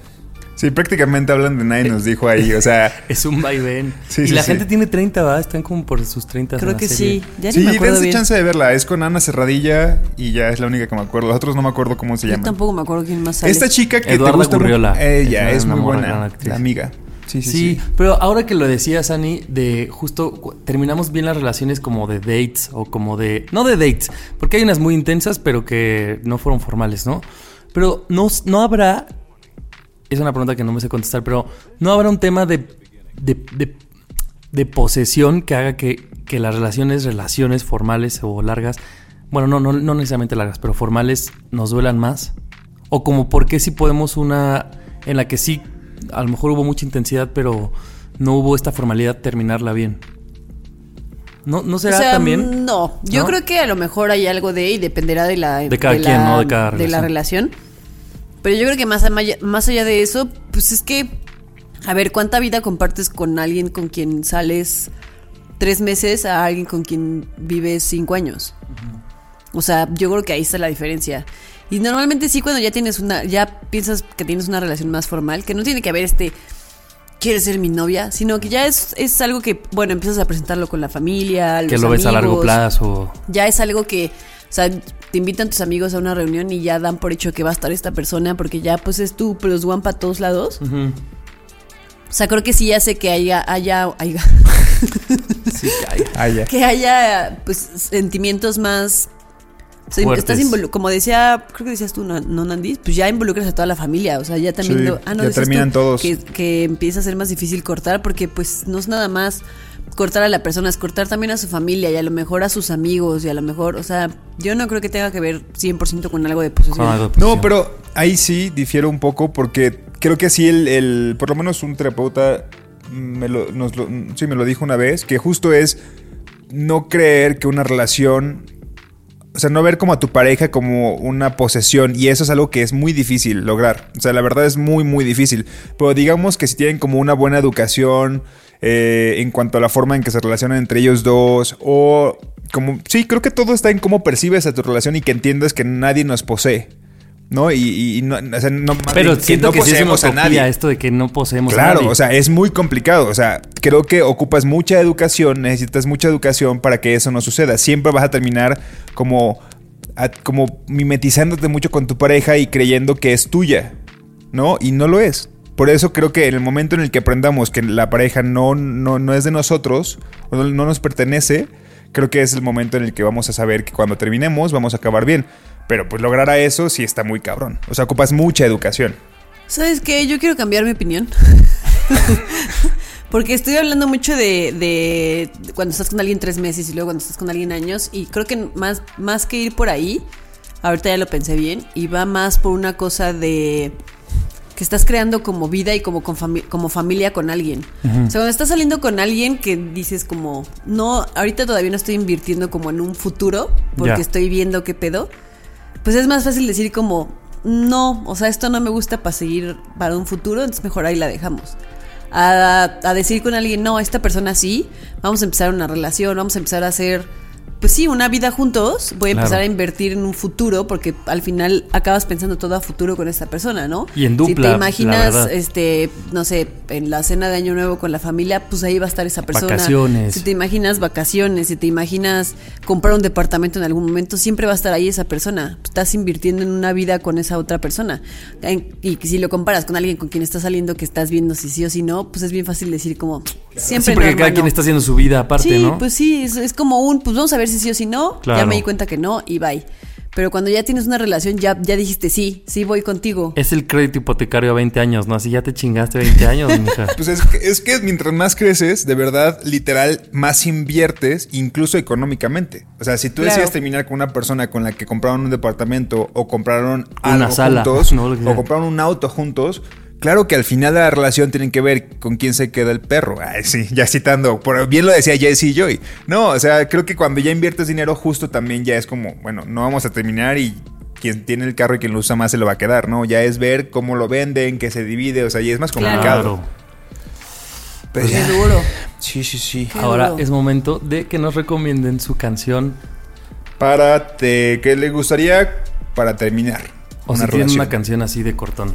Sí, prácticamente hablan de nadie nos dijo ahí, o sea... (laughs)
Es un vaivén.
Sí,
y
sí,
la
sí.
gente tiene 30, ¿va? Están como por sus 30. en
Creo que
serie.
sí. Ya
sí,
ni me acuerdo
dense
bien.
chance de verla. Es con Ana Cerradilla y ya es la única que me acuerdo. Los otros no me acuerdo cómo se
Yo
llaman.
tampoco me acuerdo quién más sale.
Esta chica que
Eduarda
te gusta
Gurriola.
Ella
Es
es,
una
muy buena.
actriz.
La amiga. Sí, sí,
Sí,
sí.
pero ahora que lo decías, Ani, de justo terminamos bien las relaciones como de dates o como de. No de dates, porque hay unas muy intensas, pero que no fueron formales, ¿no? Pero no, no habrá. Es una pregunta que no me sé contestar, pero no habrá un tema de. de, de- de posesión que haga que, que las relaciones, relaciones formales o largas, bueno, no, no, no necesariamente largas, pero formales nos duelan más. O como por qué si podemos una en la que sí, a lo mejor hubo mucha intensidad, pero no hubo esta formalidad, terminarla bien. ¿No, no
O
será
sea,
también?
No, yo
¿No?
creo que a lo mejor hay algo de y dependerá de la
De cada quien, ¿no? De cada
de la relación. Pero yo creo que más, más allá de eso, pues es que a ver, ¿cuánta vida compartes con alguien con quien sales tres meses a alguien con quien vives cinco años? O sea, yo creo que ahí está la diferencia. Y normalmente sí cuando ya tienes una, ya piensas que tienes una relación más formal, que no tiene que haber este quieres ser mi novia, sino que ya es, es algo que, bueno, empiezas a presentarlo con la familia,
que
los
lo ves a largo
amigos.
plazo.
Ya es algo que, sea, te invitan tus amigos a una reunión y ya dan por hecho que va a estar esta persona porque ya pues es tu plus one para todos lados. O sea, creo que sí hace que haya, haya, haya (laughs)
Sí, ay,
Ah, ya.
que haya pues sentimientos más o sea,
Fuertes.
estás como decía, creo que decías tú, no, no, Nandis, pues ya involucras a toda la familia, o sea, ya también
Sí,
lo- ah, no,
ya terminan todos.
Que, que empieza a ser más difícil cortar porque pues no es nada más cortar a la persona, es cortar también a su familia y a lo mejor a sus amigos y a lo mejor, o sea, yo no creo que tenga que ver 100% con algo de posesión.
con algo de
No, pero ahí sí difiero un poco porque creo que sí el, el- por lo menos un terapeuta me lo, nos lo- sí me lo dijo una vez, que justo es no creer que una relación, o sea, no ver como a tu pareja como una posesión y eso es algo que es muy difícil lograr. O sea, la verdad es muy, muy difícil. Pero digamos que si tienen como una buena educación eh, en cuanto a la forma en que se relacionan entre ellos dos o como, sí, creo que todo está en cómo percibes a tu relación y que entiendas que nadie nos posee. ¿No? Y, no, o sea, no- más
Pero
bien,
siento
no
que sí es una
poseemos a nadie.
esto de que no poseemos a
Claro,
nadie.
o sea, es muy complicado. O sea, creo que ocupas mucha educación, necesitas mucha educación para que eso no suceda. Siempre vas a terminar como, a- como mimetizándote mucho con tu pareja y creyendo que es tuya, ¿no? Y no lo es. Por eso creo que en el momento en el que aprendamos que la pareja no, no, no es de nosotros, o no, no nos pertenece, creo que es el momento en el que vamos a saber que cuando terminemos vamos a acabar bien. Pero pues lograr a eso sí está muy cabrón. O sea, ocupas mucha educación.
¿Sabes qué? Yo quiero cambiar mi opinión. (laughs) Porque estoy hablando mucho de, de cuando estás con alguien tres meses y luego cuando estás con alguien años. Y creo que más, más que ir por ahí, ahorita ya lo pensé bien, y va más por una cosa de que estás creando como vida y como, con fami- como familia con alguien. O sea, cuando estás saliendo con alguien que dices como, no, ahorita todavía no estoy invirtiendo como en un futuro, porque estoy viendo qué pedo, pues es más fácil decir como, no, o sea, esto no me gusta para seguir para un futuro, entonces mejor ahí la dejamos. A, a decir con alguien, no, esta persona sí, vamos a empezar una relación, vamos a empezar a hacer pues sí, una vida juntos, voy a empezar a invertir en un futuro porque al final acabas pensando todo a futuro con esta persona, ¿no?
Y en
Si
dupla,
te
la
imaginas, este, no sé, en la cena de Año Nuevo con la familia, pues ahí va a estar esa persona.
Vacaciones.
Si te imaginas vacaciones, si te imaginas comprar un departamento en algún momento, siempre va a estar ahí esa persona. Estás invirtiendo en una vida con esa otra persona. Y si lo comparas con alguien con quien estás saliendo que estás viendo si sí o si no, pues es bien fácil decir como siempre
sí, porque
no,
cada
hermano.
quien está haciendo su vida aparte,
Sí,
¿no?
pues sí, es, es como un, pues vamos a ver si sí o si no. Ya
Claro.
me di cuenta que no y bye. Pero cuando ya tienes una relación, ya, ya dijiste sí, sí voy contigo.
Es el crédito hipotecario a 20 años, ¿no? Así ya te chingaste 20 años, mija. (laughs)
Pues es que, es que mientras más creces, de verdad, literal, más inviertes, incluso económicamente. O sea, si tú
Claro.
decides terminar con una persona con la que compraron un departamento o compraron
Una
algo
sala,
juntos (laughs)
no,
o compraron un auto juntos, claro que al final de la relación tienen que ver con quién se queda el perro. Ay, sí, ya citando, por, bien lo decía Jesse Joy. No, o sea, creo que cuando ya inviertes dinero justo también ya es como, bueno, no vamos a terminar y quien tiene el carro y quien lo usa más se lo va a quedar, ¿no? Ya es ver cómo lo venden, que se divide, o sea, ya es más complicado.
Claro.
Pero
Qué
ya.
duro.
Sí, sí, sí.
Qué
Ahora
duro.
es momento de que nos recomienden su canción
Para te, que le gustaría para terminar
o
una
si tienen
relación.
una canción así de cortón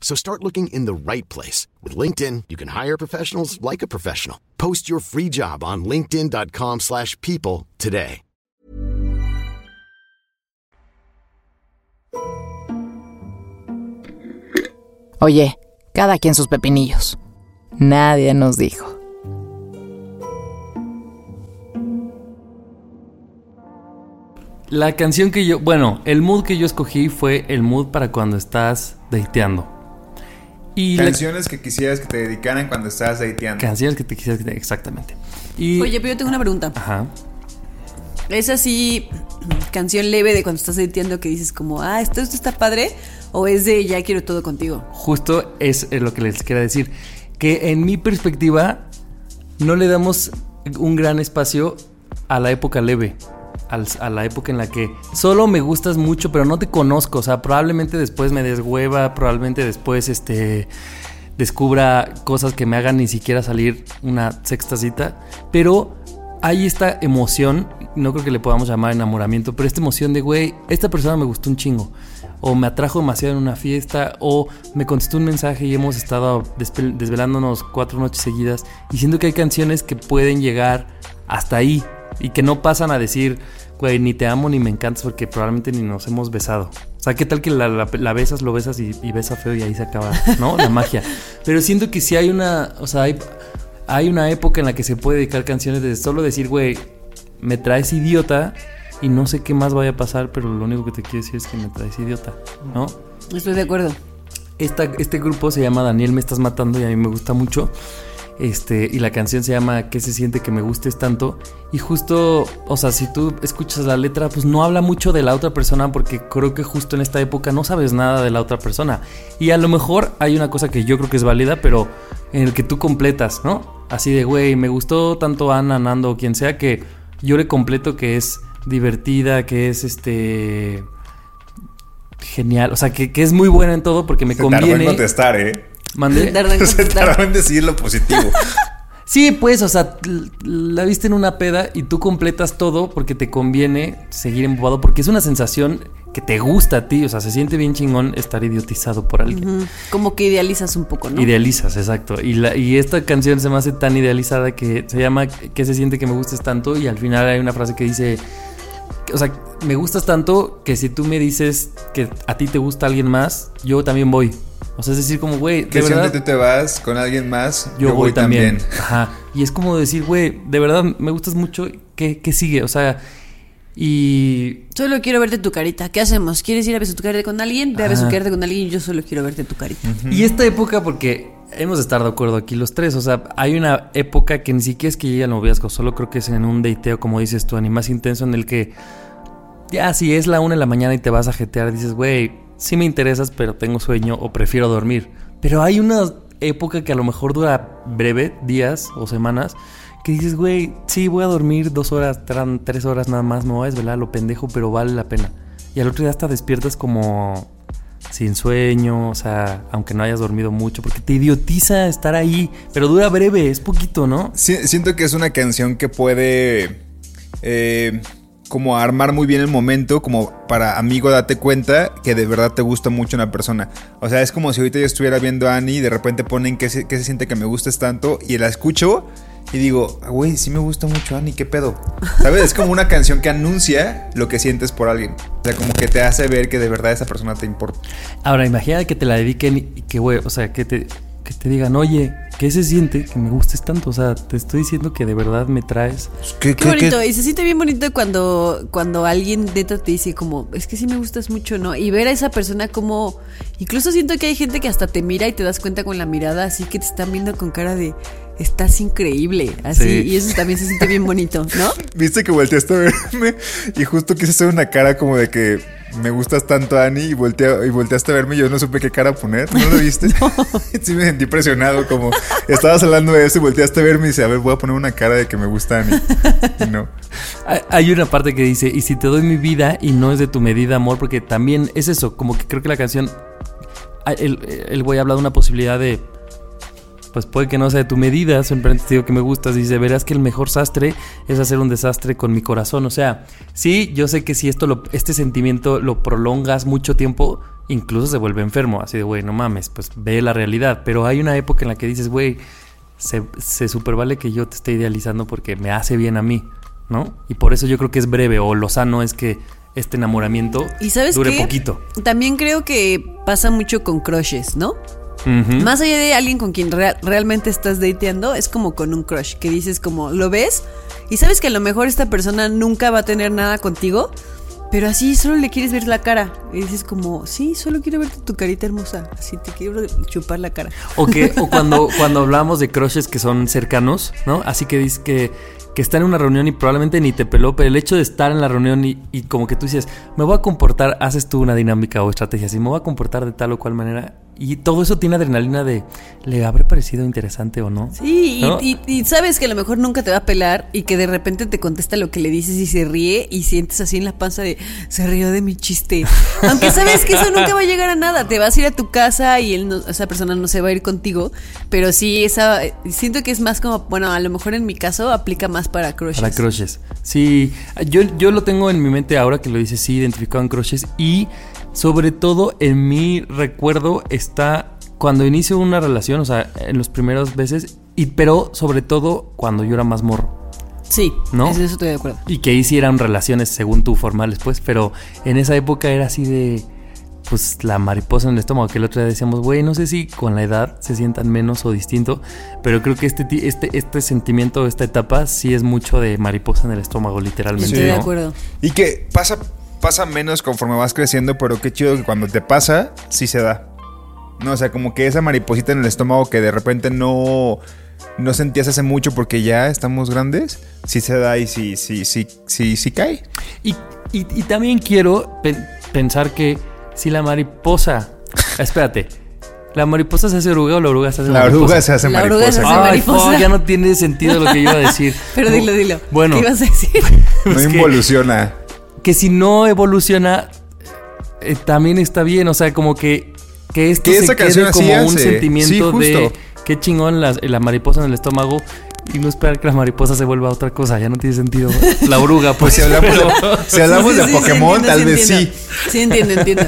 So start looking in the right place. With LinkedIn, you can hire professionals like a professional. Post your free job on linkedin.com/people slash people today.
Oye, cada quien sus pepinillos. Nadie nos dijo.
La canción que yo, bueno, el mood que yo escogí fue el mood para cuando estás dateando. Y la-
Canciones que quisieras que te dedicaran cuando estabas dateando.
canciones que te quisieras que te- exactamente. Y
Oye, pero yo tengo una pregunta.
ajá.
¿Es así canción leve de cuando estás editando que dices como, ah, esto, esto está padre? ¿O es de ya quiero todo contigo?
Justo es eh, lo que les quería decir. Que en mi perspectiva no le damos un gran espacio a la época leve. A la época en la que solo me gustas mucho, pero no te conozco. O sea, probablemente después me deshueva, probablemente después este descubra cosas que me hagan ni siquiera salir una sexta cita. Pero hay esta emoción, no creo que le podamos llamar enamoramiento, pero esta emoción de, güey, esta persona me gustó un chingo. O me atrajo demasiado en una fiesta, o me contestó un mensaje y hemos estado desvelándonos cuatro noches seguidas. Y siento que hay canciones que pueden llegar hasta ahí y que no pasan a decir, güey, ni te amo ni me encantas porque probablemente ni nos hemos besado. O sea, ¿qué tal que la, la- la besas, lo besas y, y besa feo y ahí se acaba, ¿no? La magia. (laughs) Pero siento que sí hay una, o sea, hay, hay una época en la que se puede dedicar canciones de solo decir, güey, me traes idiota y no sé qué más vaya a pasar, pero lo único que te quiero decir es que me traes idiota, ¿no?
Estoy de acuerdo.
Esta, este grupo se llama Daniel Me Estás Matando y a mí me gusta mucho. Este, y la canción se llama ¿Qué se siente que me gustes tanto? Y justo, o sea, si tú escuchas la letra, pues no habla mucho de la otra persona porque creo que justo en esta época no sabes nada de la otra persona. Y a lo mejor hay una cosa que yo creo que es válida, pero en el que tú completas, ¿no? Así de, güey, me gustó tanto Ana, Nando o quien sea que yo le completo que es divertida, que es este genial, o sea, que, que es muy buena en todo porque me
Se tardó en
conviene.
contestar, ¿eh?
Mandé.
Tardó en
Se
contestar.
tardó en decir lo positivo. (laughs)
Sí, pues, o sea, la viste en una peda y tú completas todo porque te conviene seguir embobado, porque es una sensación que te gusta a ti, o sea, se siente bien chingón estar idiotizado por alguien.
Como que idealizas un poco, ¿no?
Idealizas, exacto. Y, la, y esta canción se me hace tan idealizada que se llama ¿Qué se siente que me gustes tanto? Y al final hay una frase que dice, o sea, me gustas tanto que si tú me dices que a ti te gusta alguien más, yo también voy. O sea, es decir, como, güey, de verdad...
día tú te vas con alguien más,
yo, voy, también. Ajá. Y es como decir, güey, de verdad me gustas mucho. ¿Qué, qué sigue? O sea, y.
Solo quiero verte tu carita. ¿Qué hacemos? ¿Quieres ir a besuquearte con alguien? Ve a besuquearte con alguien y yo solo quiero verte tu carita.
Y esta época, porque hemos de estar de acuerdo aquí los tres. O sea, hay una época que ni siquiera es que llegue al noviazgo, solo creo que es en un dateo, como dices tú, ni más intenso, en el que Ya, si es la una de la mañana y te vas a jetear, dices, güey, sí me interesas, pero tengo sueño o prefiero dormir. Pero hay una época que a lo mejor dura breve, días o semanas, que dices, güey, sí, voy a dormir dos horas, tres horas nada más, me voy a desvelar lo pendejo, pero vale la pena. Y al otro día hasta despiertas como sin sueño, o sea, aunque no hayas dormido mucho, porque te idiotiza estar ahí, pero dura breve, es poquito, ¿no?
Siento que es una canción que puede eh, como armar muy bien el momento, como para amigo date cuenta que de verdad te gusta mucho una persona. O sea, es como si ahorita yo estuviera viendo a Annie y de repente ponen que se, se siente que me gustes tanto y la escucho y digo, "Ah, güey, sí me gusta mucho Annie, ¿qué pedo? ¿Sabes? Es como una canción que anuncia lo que sientes por alguien. O sea, como que te hace ver que de verdad esa persona te importa.
Ahora, imagina que te la dediquen y que, güey, o sea, que te, que te digan, oye, ¿qué se siente que me gustes tanto? O sea, te estoy diciendo que de verdad me traes.
¿Qué,
Qué bonito, y se siente bien bonito cuando, cuando alguien neta te dice como, es que sí me gustas mucho, ¿no? Y ver a esa persona como, incluso siento que hay gente que hasta te mira y te das cuenta con la mirada, así que te están viendo con cara de, estás increíble, así,
Sí.
y eso también se siente bien bonito, ¿no? (laughs)
Viste que volteaste a verme y justo quise hacer una cara como de que me gustas tanto, Ani, y, voltea- y volteaste a verme y yo no supe qué cara poner. ¿No lo viste? (laughs) (laughs) sí me sentí presionado, como estabas hablando de eso y volteaste a verme y dice, a ver, voy a poner una cara de que me gusta Ani. Y no.
Hay- Hay una parte que dice, y si te doy mi vida y no es de tu medida, amor, porque también es eso, como que creo que la canción, ah, el, el güey habla de una posibilidad de, pues puede que no sea de tu medida, simplemente te digo que me gustas, dice, verás que el mejor sastre es hacer un desastre con mi corazón, o sea, sí, yo sé que si esto lo, este sentimiento lo prolongas mucho tiempo, incluso se vuelve enfermo, así de, güey, no mames, pues ve la realidad, pero hay una época en la que dices, güey, se, se super vale que yo te esté idealizando porque me hace bien a mí, ¿no? Y por eso yo creo que es breve o lo sano es que este enamoramiento
Y sabes
dure
qué?
poquito.
También creo que pasa mucho con crushes, ¿no? Más allá de alguien con quien rea- realmente estás dateando, es como con un crush, que dices como, lo ves y sabes que a lo mejor esta persona nunca va a tener nada contigo, pero así solo le quieres ver la cara. Y dices como, sí, solo quiero verte tu carita hermosa, así te quiero chupar la cara.
O que, o (laughs) cuando, cuando hablamos de crushes que son cercanos, ¿no? Así que dices que, que está en una reunión y probablemente ni te peló, pero el hecho de estar en la reunión y, y como que tú dices, me voy a comportar, haces tú una dinámica o estrategia así, me voy a comportar de tal o cual manera. Y todo eso tiene adrenalina de, ¿le habrá parecido interesante o no?
Sí, y,
¿No?
y- y sabes que a lo mejor nunca te va a pelar y que de repente te contesta lo que le dices y se ríe y sientes así en la panza de se rió de mi chiste. (laughs) Aunque sabes que eso nunca va a llegar a nada. Te vas a ir a tu casa y él no- esa persona no se va a ir contigo. Pero sí, esa siento que es más como, bueno, a lo mejor en mi caso aplica más para crushes.
Para crushes. Sí, yo, yo lo tengo en mi mente ahora que lo dices, sí, identificado en crushes. Y sobre todo en mi recuerdo está cuando inicio una relación, o sea, en los primeros veces, y, pero sobre todo cuando yo era más morro.
Sí,
¿No?
eso estoy de acuerdo.
Y que ahí sí eran relaciones según tú formales, pues, pero en esa época era así de, pues, la mariposa en el estómago, que el otro día decíamos, güey, no sé si con la edad se sientan menos o distinto, pero creo que este, este, este sentimiento, esta etapa, sí es mucho de mariposa en el estómago, literalmente. ¿no?
Y que pasa, pasa menos conforme vas creciendo, pero qué chido que cuando te pasa, sí se da. No, o sea, como que esa mariposita en el estómago que de repente no, no sentías hace mucho porque ya estamos grandes, sí se da y sí, sí, sí, sí, sí cae.
Y, y- y también quiero pen- pensar que si la mariposa. (laughs) espérate. ¿La mariposa se hace oruga o la oruga se hace
La
mariposa?
oruga se hace La oruga mariposa. se hace
Ay,
mariposa.
fuck, ya no tiene sentido lo que iba a decir. (laughs)
Pero dilo, dilo.
Bueno.
¿Qué ibas a decir? (laughs)
No
que-
involuciona.
Que si no evoluciona, eh, también está bien. O sea, como que, que esto
Que
se
esa
quede
canción así
como un
hace.
sentimiento
Sí,
de qué chingón la, la mariposa en el estómago. Y no esperar que la mariposa se vuelva otra cosa, ya no tiene sentido. La oruga, pues.
Pues si hablamos de- si hablamos de Pokémon,
entiendo,
tal vez sí.
Sí, entiendo, entiendo.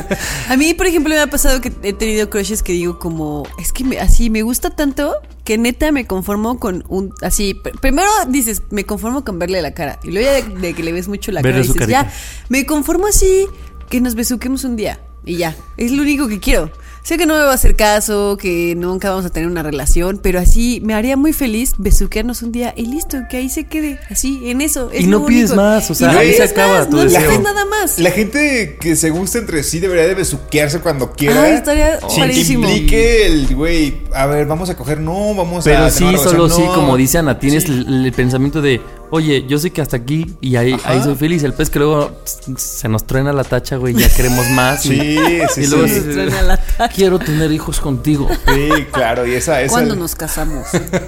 A mí, por ejemplo, me ha pasado que he tenido crushes que digo como, es que me- así me gusta tanto que neta me conformo con un, así, pr- primero dices, me conformo con verle la cara. Y luego ya de, de que le ves mucho la
Verle
cara, dices,
carita.
ya, me conformo así, que nos besuquemos un día. Y ya, es lo único que quiero. Sé que no me va a hacer caso, que nunca vamos a tener una relación, pero así me haría muy feliz besuquearnos un día y listo, que ahí se quede, así, en eso. es
Y no pides
único.
más, o sea,
no
ahí se acaba
más,
tu
no
deseo.
nada más.
La gente que se gusta entre sí debería de besuquearse cuando quiera.
Ay, estaría
sin que implique el, güey, a ver, vamos a coger, no, vamos a...
Pero sí, solo sí,
no.
como dice Ana, tienes el, el pensamiento de, Oye, yo sé que hasta aquí y ahí,
Ajá.
ahí soy feliz. El pez que luego se nos truena la tacha, güey, ya queremos más. y-
Sí, (laughs) sí,
y luego
sí.
se-
Truena la tacha.
quiero tener hijos contigo.
Sí, claro, y esa, esa
¿Cuándo nos casamos?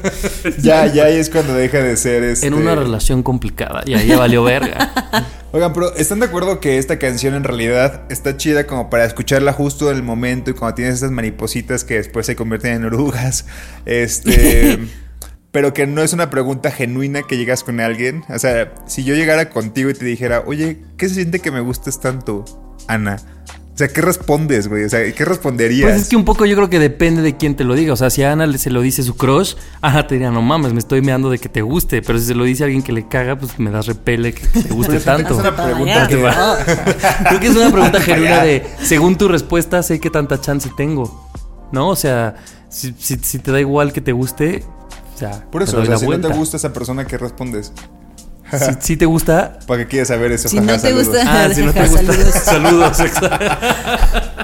(laughs)
ya, ya ahí es cuando deja de ser este.
En una relación complicada y ahí ya valió verga. (laughs)
Oigan, pero ¿están de acuerdo que esta canción en realidad está chida como para escucharla justo en el momento y cuando tienes estas maripositas que después se convierten en orugas? Este. Pero que no es una pregunta genuina que llegas con alguien. O sea, si yo llegara contigo y te dijera, oye, ¿qué se siente que me gustes tanto, Ana? O sea, ¿qué respondes, güey? O sea, ¿qué responderías?
Pues es que un poco yo creo que depende de quién te lo diga. O sea, si a Ana le- se lo dice su crush, Ana te diría, no mames, me estoy meando de que te guste. Pero si se lo dice a alguien que le caga, pues me das repele que te guste tanto.
Es una pregunta que (laughs)
Creo que es una pregunta genuina de, según tu respuesta, sé qué tanta chance tengo. ¿No? O sea, si, si- si te da igual que te guste, o sea,
Por eso, o sea, si no te gusta esa persona, ¿qué respondes? (laughs)
Si, si te gusta,
¿Para qué quieres saber eso?
Si
Jaja,
no te
saludos.
gusta-
Ah, si no te
Jaja,
gusta.
saludos. (laughs)
Saludos. (laughs)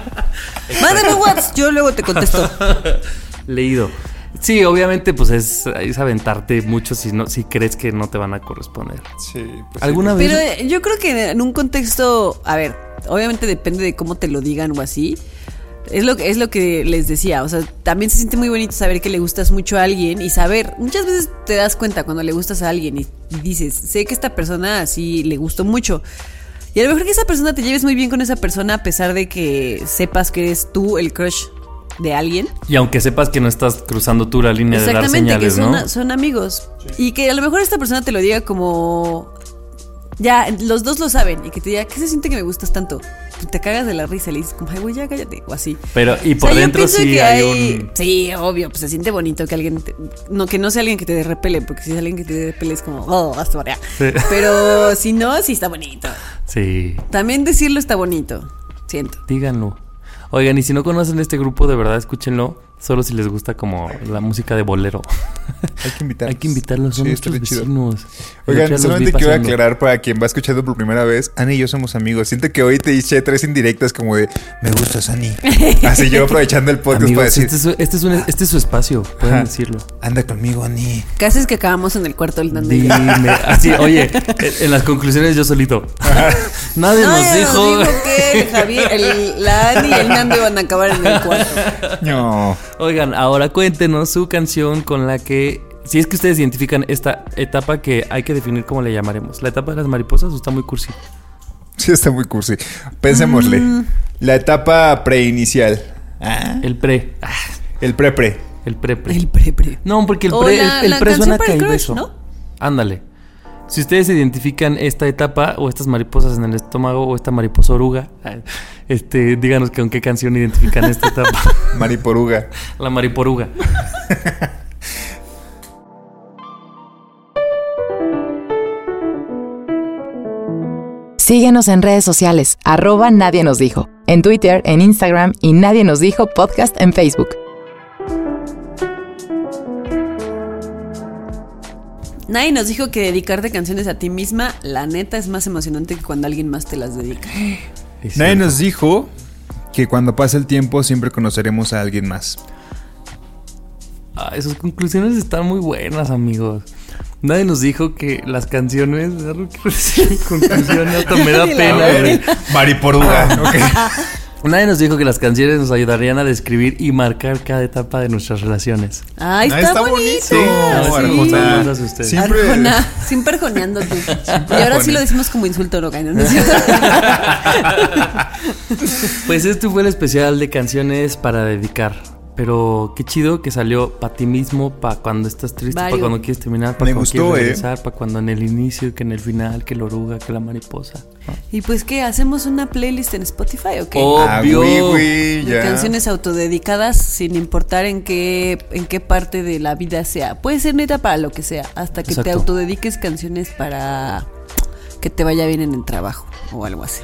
Mándame WhatsApp, yo luego te contesto.
Leído. Sí, obviamente, pues es, es aventarte mucho si no, si crees que no te van a corresponder.
Sí, pues
¿Alguna
Pero
vez?
eh, yo creo que en un contexto, a ver, obviamente depende de cómo te lo digan o así. Es lo, que- es lo que les decía, o sea, también se siente muy bonito saber que le gustas mucho a alguien y saber, muchas veces te das cuenta cuando le gustas a alguien y, y dices, sé que esta persona así le gustó mucho. Y a lo mejor que esa persona te lleves muy bien con esa persona a pesar de que sepas que eres tú el crush de alguien.
Y aunque sepas que no estás cruzando tú la línea de dar
Exactamente, que
señales,
son,
¿no?
son amigos. Y que a lo mejor esta persona te lo diga como. Ya, los dos lo saben. Y que te diga, ¿qué se siente que me gustas tanto? Te cagas de la risa y le dices, como, ay, güey, ya cállate. O así.
Pero, y
O
por
sea, yo
dentro sí
que
hay un.
Sí, obvio, pues se siente bonito que alguien. te- no, que no sea alguien que te repele, porque si es alguien que te repele es como, oh, hasta marear.
Sí.
Pero si no, sí está bonito.
Sí,
También decirlo está bonito. Siento.
díganlo. Oigan, y si no conocen este grupo, de verdad, escúchenlo. Solo si les gusta como la música de bolero. (laughs)
Hay que invitarlos.
Hay que invitarlos, son
Sí,
nuestros vecinos.
Oigan, solamente quiero aclarar para quien va escuchando por primera vez, Ani y yo somos amigos. Siento que hoy te hice tres indirectas como de, me gustas, Ani. (laughs) Así yo aprovechando el podcast
Amigos,
para decir,
este, es su, este, es un- este es su espacio, pueden
Ajá.
decirlo.
anda conmigo, Ani.
Casi es que acabamos en el cuarto del Nando y yo.
Dime, (laughs) así, oye, en- las conclusiones yo solito. Nadie
No,
nos
ya
dijo.
que el Javier, el, la Ani y el Nando iban a acabar en el cuarto.
No.
Oigan, ahora cuéntenos su canción con la que, si es que ustedes identifican esta etapa que hay que definir cómo le llamaremos. ¿La etapa de las mariposas o está muy cursi?
Sí, está muy cursi. Pensémosle.
Mm.
La etapa preinicial. Ah,
El pre. Ah,
el pre-pre.
el pre pre.
El pre-pre.
No, porque el
O
pre,
la-
el, el
la
pre
canción
suena caibeso.
¿no?
Ándale. Si ustedes identifican esta etapa o estas mariposas en el estómago o esta mariposa oruga, este, díganos con qué canción identifican esta etapa. (laughs)
Mariporuga.
La mariporuga.
Síguenos en redes sociales, arroba Nadie nos dijo, en Twitter, en Instagram y Nadie nos dijo podcast en Facebook.
Nadie nos dijo que dedicarte canciones a ti misma, la neta, es más emocionante que cuando alguien más te las dedica.
Nadie nos dijo que cuando pase el tiempo siempre conoceremos a alguien más.
Ah, esas conclusiones están muy buenas, amigos. Nadie nos dijo que las canciones. (laughs) conclusiones, hasta me da pena.
Mariporuga. ok. (laughs)
Nadie nos dijo que las canciones nos ayudarían a describir y marcar cada etapa de nuestras relaciones.
Ay,
Ah,
está,
está
bonito.
bonito.
Sí,
Arjona.
nos mandas ustedes.
Siempre-
Arjona, siempre arjoneando tú. (laughs) y ahora sí lo decimos como insulto, ¿no? ¿no? ¿No? (laughs)
Pues este fue el especial de canciones para dedicar. Pero qué chido que salió para ti mismo, para cuando estás triste, para cuando quieres terminar, para cuando
gustó,
quieres
eh.
regresar, para cuando en el inicio, que en el final, que la oruga, que la mariposa. ¿no?
y pues, ¿qué? ¿Hacemos una playlist en Spotify o qué?
Obvio.
Ah,
De canciones autodedicadas sin importar en qué, en qué parte de la vida sea. Puede ser neta para lo que sea, hasta que te autodediques canciones para que te vaya bien en el trabajo o algo así.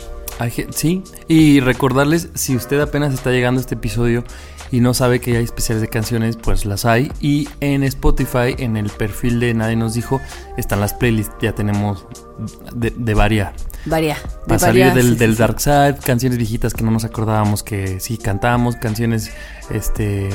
Sí, y recordarles, si usted apenas está llegando a este episodio y no sabe que hay especiales de canciones, pues las hay. Y en Spotify, en el perfil de Nadie nos dijo, están las playlists, ya tenemos de, de variar.
Varia. de
Para salir
varias-
del,
sí,
del
sí,
dark side, canciones viejitas que no nos acordábamos que sí cantamos, canciones, este,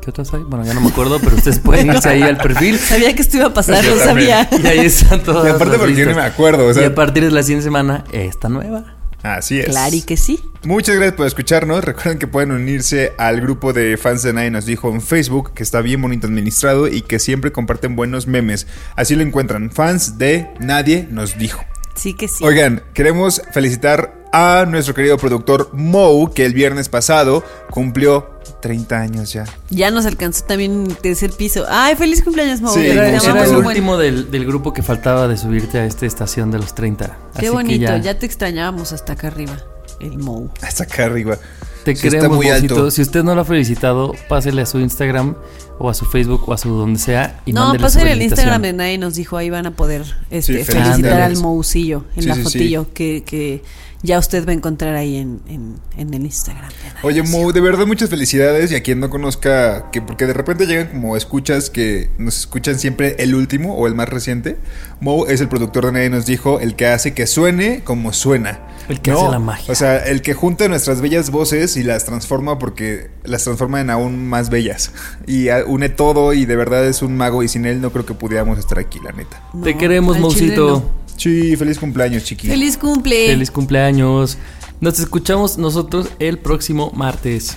¿qué otras hay? Bueno, ya no me acuerdo, pero ustedes (laughs) pueden irse ahí al perfil.
Sabía que esto iba a pasar,
Yo
lo
también.
sabía.
Y ahí están todas
Y aparte
las
porque yo no me acuerdo, o sea-
y a partir de la siguiente semana, esta nueva.
Así es.
Claro, y que sí.
Muchas gracias por escucharnos. Recuerden que pueden unirse al grupo de fans de Nadie nos dijo en Facebook, que está bien bonito administrado y que siempre comparten buenos memes. Así lo encuentran, fans de Nadie nos dijo.
Sí que sí.
Oigan, queremos felicitar a nuestro querido productor Mo, que el viernes pasado cumplió 30 años ya.
Ya nos alcanzó también el tercer piso. Ay, feliz cumpleaños, Mau.
Sí,
Era, el último del, del grupo que faltaba de subirte a esta estación de los 30. Así
Qué
que
bonito, ya... te extrañábamos hasta acá arriba. El Mou.
Hasta acá arriba.
Te
Sí, está
queremos,
muy alto.
Si usted no lo ha felicitado, pásele a su Instagram o a su Facebook o a su donde sea y
No, pasen el. Instagram de Nadie nos dijo, ahí van a poder este,
Sí,
felicitar al Mousillo en
Sí,
la
sí, sí.
fotillo que, que ya usted va a encontrar ahí en, en, en el Instagram.
Oye,
nos dijo.
Mo, de verdad muchas felicidades y a quien no conozca, que porque de repente llegan como escuchas que nos escuchan siempre el último o el más reciente. Mo es el productor de Nadie nos dijo, el que hace que suene como suena.
El que hace la magia.
O sea, el que junta nuestras bellas voces y las transforma porque las transforma en aún más bellas. (laughs) Y a- une todo y de verdad es un mago y sin él no creo que pudiéramos estar aquí, la neta.
Te queremos, Mousito.
no.
Sí, feliz cumpleaños, chiqui.
Feliz cumple.
Feliz cumpleaños. Nos escuchamos nosotros el próximo martes.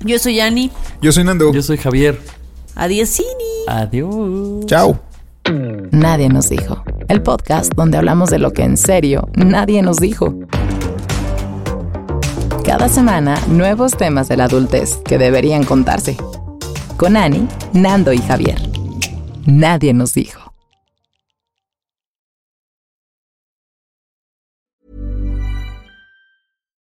Yo soy Ani.
Yo soy Nando.
Yo soy Javier.
Adiós.
Adiós.
Chao.
Nadie nos dijo. El podcast donde hablamos de lo que en serio nadie nos dijo. Cada semana, nuevos temas de la adultez que deberían contarse. Con Ani, Nando y Javier. Nadie nos dijo.